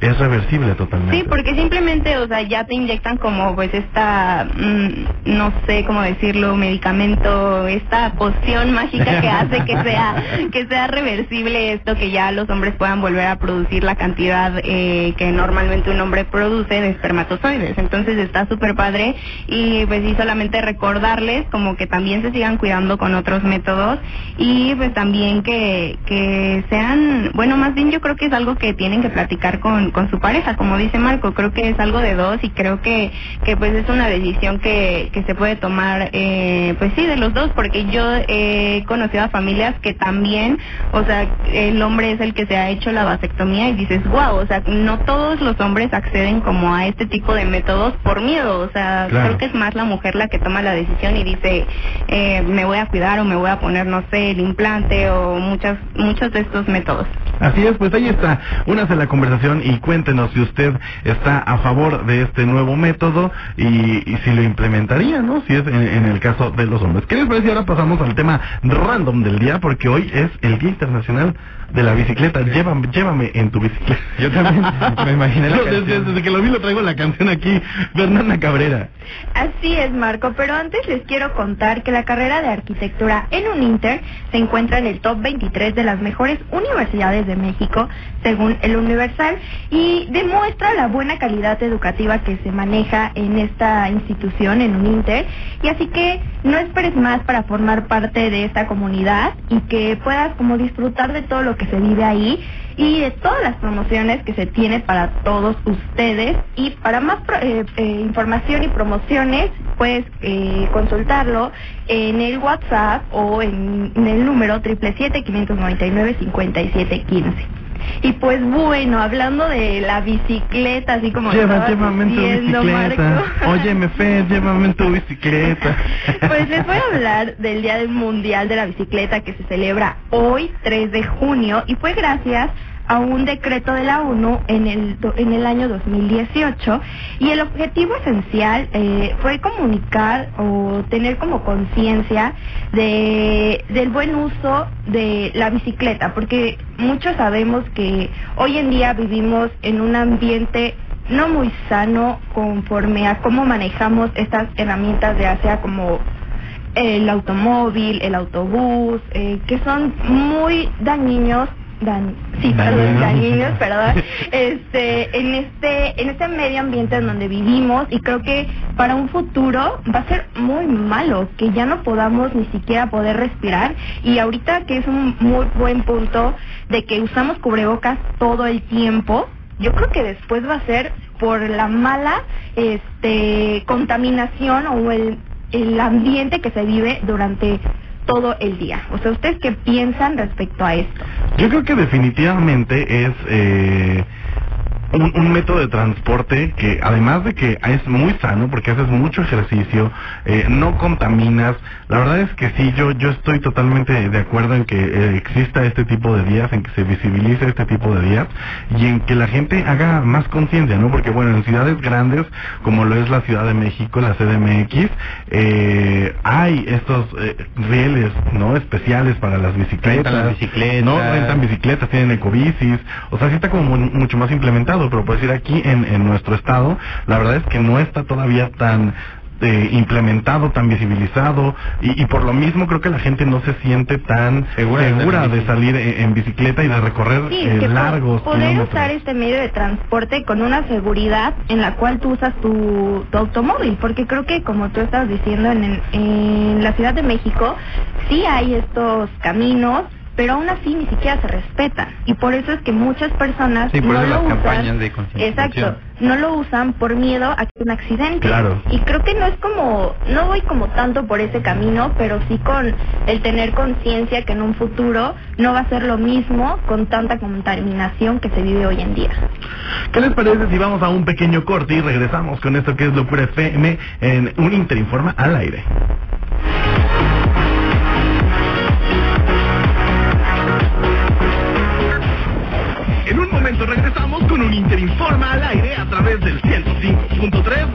es reversible totalmente. Sí, porque simplemente, o sea, ya te inyectan como pues esta, mm, no sé cómo decirlo, medicamento, esta poción mágica que hace que [LAUGHS] sea que sea reversible esto, que ya los hombres puedan volver a producir la cantidad eh, que normalmente un hombre produce de espermatozoides. Entonces está súper padre y pues sí, solamente recordarles como que también se sigan cuidando con otros métodos y pues también que, que sean, bueno, más bien yo creo que es algo que tienen que platicar con, con su pareja, como dice Marco, creo que es algo de dos y creo que, que pues es una decisión que, que se puede tomar, eh, pues sí, de los dos, porque yo he conocido a familias que también, o sea, el hombre es el que se ha hecho la vasectomía y dices, wow, o sea, no todos los hombres acceden como a este tipo de métodos por miedo, o sea, Claro. creo que es más la mujer la que toma la decisión y dice, eh, me voy a cuidar o me voy a poner, no sé, el implante o muchas, muchos de estos métodos. Así es, pues ahí está, únase a la conversación y cuéntenos si usted está a favor de este nuevo método y, si lo implementaría, ¿no? Si es en, en el caso de los hombres. ¿Qué les parece? Ahora pasamos al tema random del día porque hoy es el Día Internacional de la Bicicleta. Llévame, llévame en tu bicicleta. Yo también me imaginé la [LAUGHS] Yo desde, desde que lo vi lo traigo la canción aquí, Fernanda Cabrera. Así es, Marco, pero antes les quiero contar que la carrera de arquitectura en UNINTER se encuentra en el top 23 de las mejores universidades de México, según el Universal, y demuestra la buena calidad educativa que se maneja en esta institución, en UNINTER, y así que no esperes más para formar parte de esta comunidad y que puedas como disfrutar de todo lo que se vive ahí y de todas las promociones que se tiene para todos ustedes y para más eh, eh, información y promociones puedes eh, consultarlo en el WhatsApp o en, en el número 777-599-5715. Y pues bueno, hablando de la bicicleta, así como Lleva, llévame en tu bicicleta. Marco. Óyeme, Fer, [LAUGHS] llévame en tu bicicleta. Pues les voy a hablar del Día del Mundial de la Bicicleta que se celebra hoy, 3 de junio, y fue gracias a un decreto de la ONU en el, en el año 2018 y el objetivo esencial eh, fue comunicar o tener como conciencia de, del buen uso de la bicicleta, porque muchos sabemos que hoy en día vivimos en un ambiente no muy sano conforme a cómo manejamos estas herramientas de sea como el automóvil, el autobús, eh, que son muy dañinos, dan, sí, perdón, Dañinos. [LAUGHS] perdón, este, en este, en este medio ambiente en donde vivimos y creo que para un futuro va a ser muy malo que ya no podamos ni siquiera poder respirar y ahorita que es un muy buen punto de que usamos cubrebocas todo el tiempo, yo creo que después va a ser por la mala este contaminación o el, el ambiente que se vive durante todo el día. O sea, ¿ustedes qué piensan respecto a esto? Yo creo que definitivamente es eh, un, un método de transporte que además de que es muy sano porque haces mucho ejercicio, eh, no contaminas, la verdad es que sí, yo, yo estoy totalmente de acuerdo en que eh, exista este tipo de días, en que se visibilice este tipo de días y en que la gente haga más conciencia, ¿no? Porque bueno, en ciudades grandes como lo es la Ciudad de México, la CDMX, eh, hay estos eh, rieles, ¿no? Especiales para las bicicletas. Rentan las bicicletas. No, rentan bicicletas, tienen ecobicis, o sea, sí está como mu- mucho más implementado, pero por decir aquí en, en nuestro estado, la verdad es que no está todavía tan eh, implementado, tan visibilizado y, y por lo mismo creo que la gente no se siente tan Segura de segura salir en, en bicicleta y de recorrer Sí, eh, po- largos poder kilómetros. usar este medio de transporte con una seguridad en la cual tú usas tu, tu automóvil, porque creo que como tú estabas diciendo en, el- en la Ciudad de México sí hay estos caminos, pero aún así ni siquiera se respetan y por eso es que muchas personas Sí, por no eso lo las usan. campañas de concientización. Exacto, no lo usan por miedo a que un accidente. Claro. Y creo que no es como, no voy como tanto por ese camino, pero sí con el tener conciencia que en un futuro no va a ser lo mismo con tanta contaminación que se vive hoy en día. ¿Qué les parece si vamos a un pequeño corte y regresamos con esto que es Locura FM en un Interinforma al aire? Interinforma al aire a través del 105.3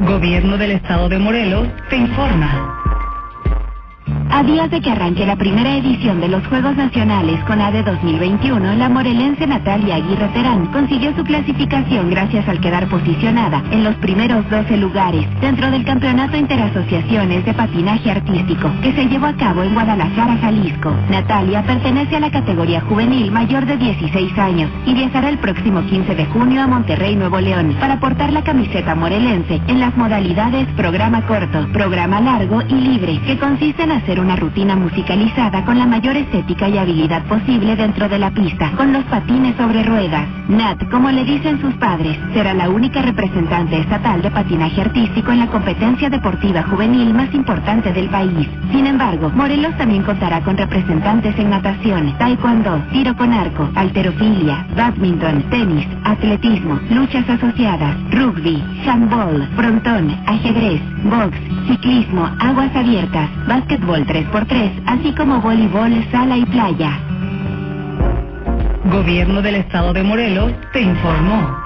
Gobierno del Estado de Morelos te informa. A días de que arranque la primera edición de los Juegos Nacionales con ADE 2021, la morelense Natalia Aguirre Terán consiguió su clasificación gracias al quedar posicionada en los primeros 12 lugares dentro del Campeonato Interasociaciones de Patinaje Artístico que se llevó a cabo en Guadalajara, Jalisco. Natalia pertenece a la categoría juvenil mayor de 16 años y viajará el próximo 15 de junio a Monterrey, Nuevo León para portar la camiseta morelense en las modalidades programa corto, programa largo y libre, que consiste en hacer una rutina musicalizada con la mayor estética y habilidad posible dentro de la pista, con los patines sobre ruedas. Nat, como le dicen sus padres, será la única representante estatal de patinaje artístico en la competencia deportiva juvenil más importante del país. Sin embargo, Morelos también contará con representantes en natación, taekwondo, tiro con arco, alterofilia, badminton, tenis, atletismo, luchas asociadas, rugby, handball, frontón, ajedrez, box, ciclismo, aguas abiertas, básquetbol 3x3, así como voleibol, sala y playa. Gobierno del Estado de Morelos te informó.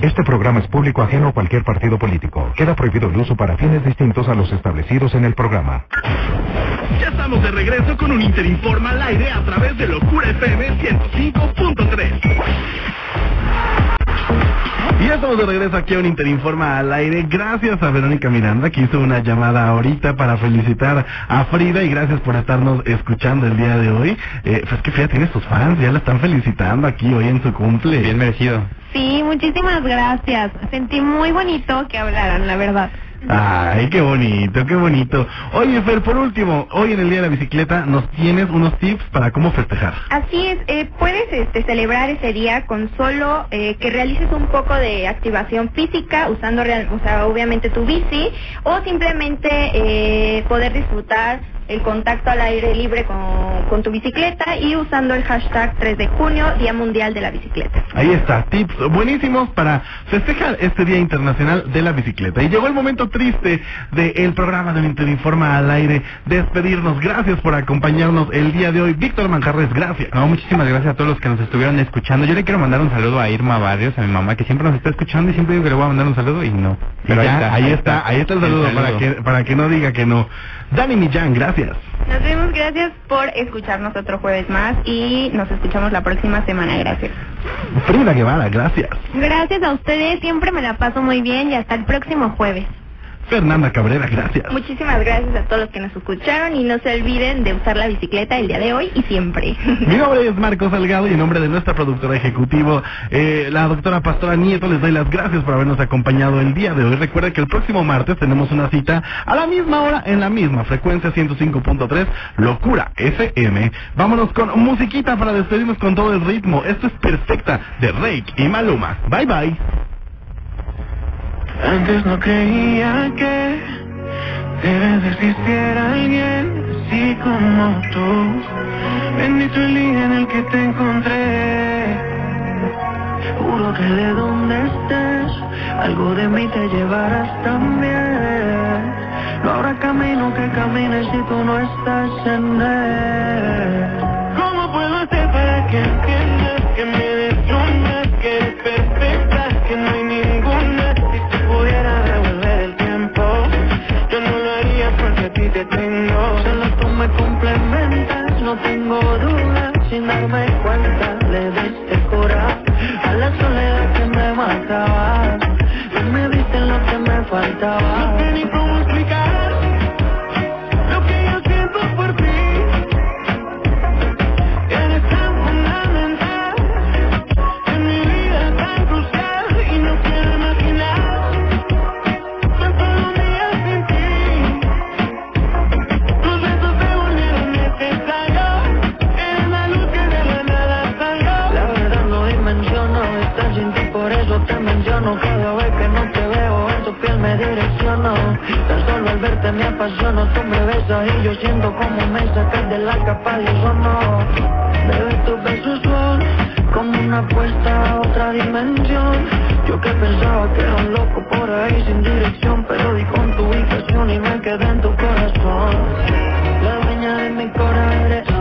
Este programa es público ajeno a cualquier partido político. Queda prohibido el uso para fines distintos a los establecidos en el programa. Ya estamos de regreso con un Interinforma al aire a través de Locura FM 105.3. Y ya estamos de regreso aquí a un Interinforma al aire. Gracias a Verónica Miranda que hizo una llamada ahorita para felicitar a Frida y gracias por estarnos escuchando el día de hoy. Eh, pues que Frida tiene sus fans, ya la están felicitando aquí hoy en su cumple. Bien merecido. Sí, muchísimas gracias. Sentí muy bonito que hablaran, la verdad. Ay, qué bonito, qué bonito. Oye, Fer, por último, hoy en el Día de la Bicicleta nos tienes unos tips para cómo festejar. Así es, eh, puedes este, celebrar ese día con solo eh, que realices un poco de activación física usando real, o sea, obviamente tu bici o simplemente eh, poder disfrutar el contacto al aire libre con, con tu bicicleta y usando el hashtag 3 de junio, Día Mundial de la Bicicleta. Ahí está, tips buenísimos para festejar este Día Internacional de la Bicicleta. Y llegó el momento triste del programa del Interinforma al aire, despedirnos. Gracias por acompañarnos el día de hoy. Víctor Manjarres, gracias. No, muchísimas gracias a todos los que nos estuvieron escuchando. Yo le quiero mandar un saludo a Irma Barrios, a mi mamá, que siempre nos está escuchando y siempre digo que le voy a mandar un saludo y no. Pero ahí está, ahí está, ahí está el saludo, Para, que, para que no diga que no. Dani Millán, gracias. Nos vemos, gracias por escucharnos otro jueves más y nos escuchamos la próxima semana, gracias. Frida Guevara, gracias. Gracias a ustedes, siempre me la paso muy bien y hasta el próximo jueves. Fernanda Cabrera, gracias. Muchísimas gracias a todos los que nos escucharon y no se olviden de usar la bicicleta el día de hoy y siempre. Mi nombre es Marcos Salgado y en nombre de nuestra productora ejecutivo, eh, la doctora Pastora Nieto, les doy las gracias por habernos acompañado el día de hoy. Recuerda que el próximo martes tenemos una cita a la misma hora en la misma frecuencia 105.3 Locura FM. Vámonos con musiquita para despedirnos con todo el ritmo. Esto es perfecta de Rake y Maluma. Bye bye. Antes no creía que de verdad existiera alguien así como tú. Bendito el día en el que te encontré. Juro que de donde estés, algo de mí te llevarás también. No habrá camino que camines si tú no estás en él. ¿Cómo puedo hacer para que entiendas que me deslumbras, que no hay tengo dudas, sin darme cuenta le diste cura a la soledad que me mataba. Tú me diste lo que me faltaba. Tan solo al verte me apasiono, tú me besas y yo siento como me sacas de la capa de ozono. Bebé, tus besos son como una apuesta a otra dimensión. Yo que pensaba que era un loco por ahí sin dirección, pero di con tu ubicación y me quedé en tu corazón. La dueña de mi corazón.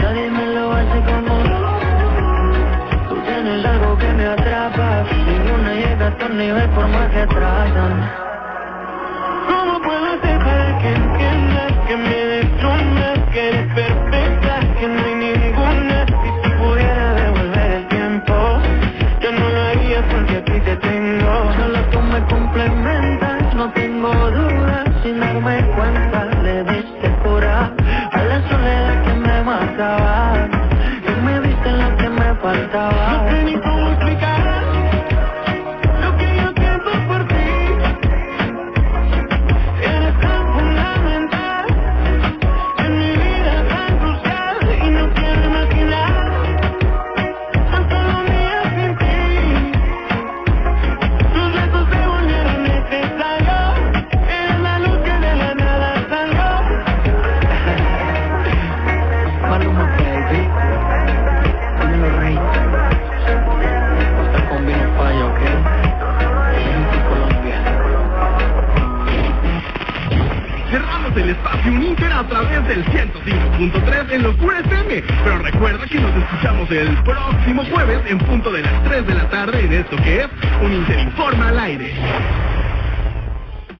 Nadie me lo hace como tú. Tú tienes algo que me atrapa. Ninguna llega a tu nivel por más que tratan. Que me deslumbras, que eres perfecta, que no hay ninguna? Si tú pudiera devolver el tiempo, yo no lo haría porque a ti te tengo. Solo tú me complementas, no tengo dudas, sin darme cuenta le diste cura a la soledad que me mataba. Tú me diste lo que me faltaba. No sé ni cómo del 105.3 en Locura FM. Pero recuerda que nos escuchamos el próximo jueves en punto de las 3 de la tarde en esto que es un Inter Informa al aire.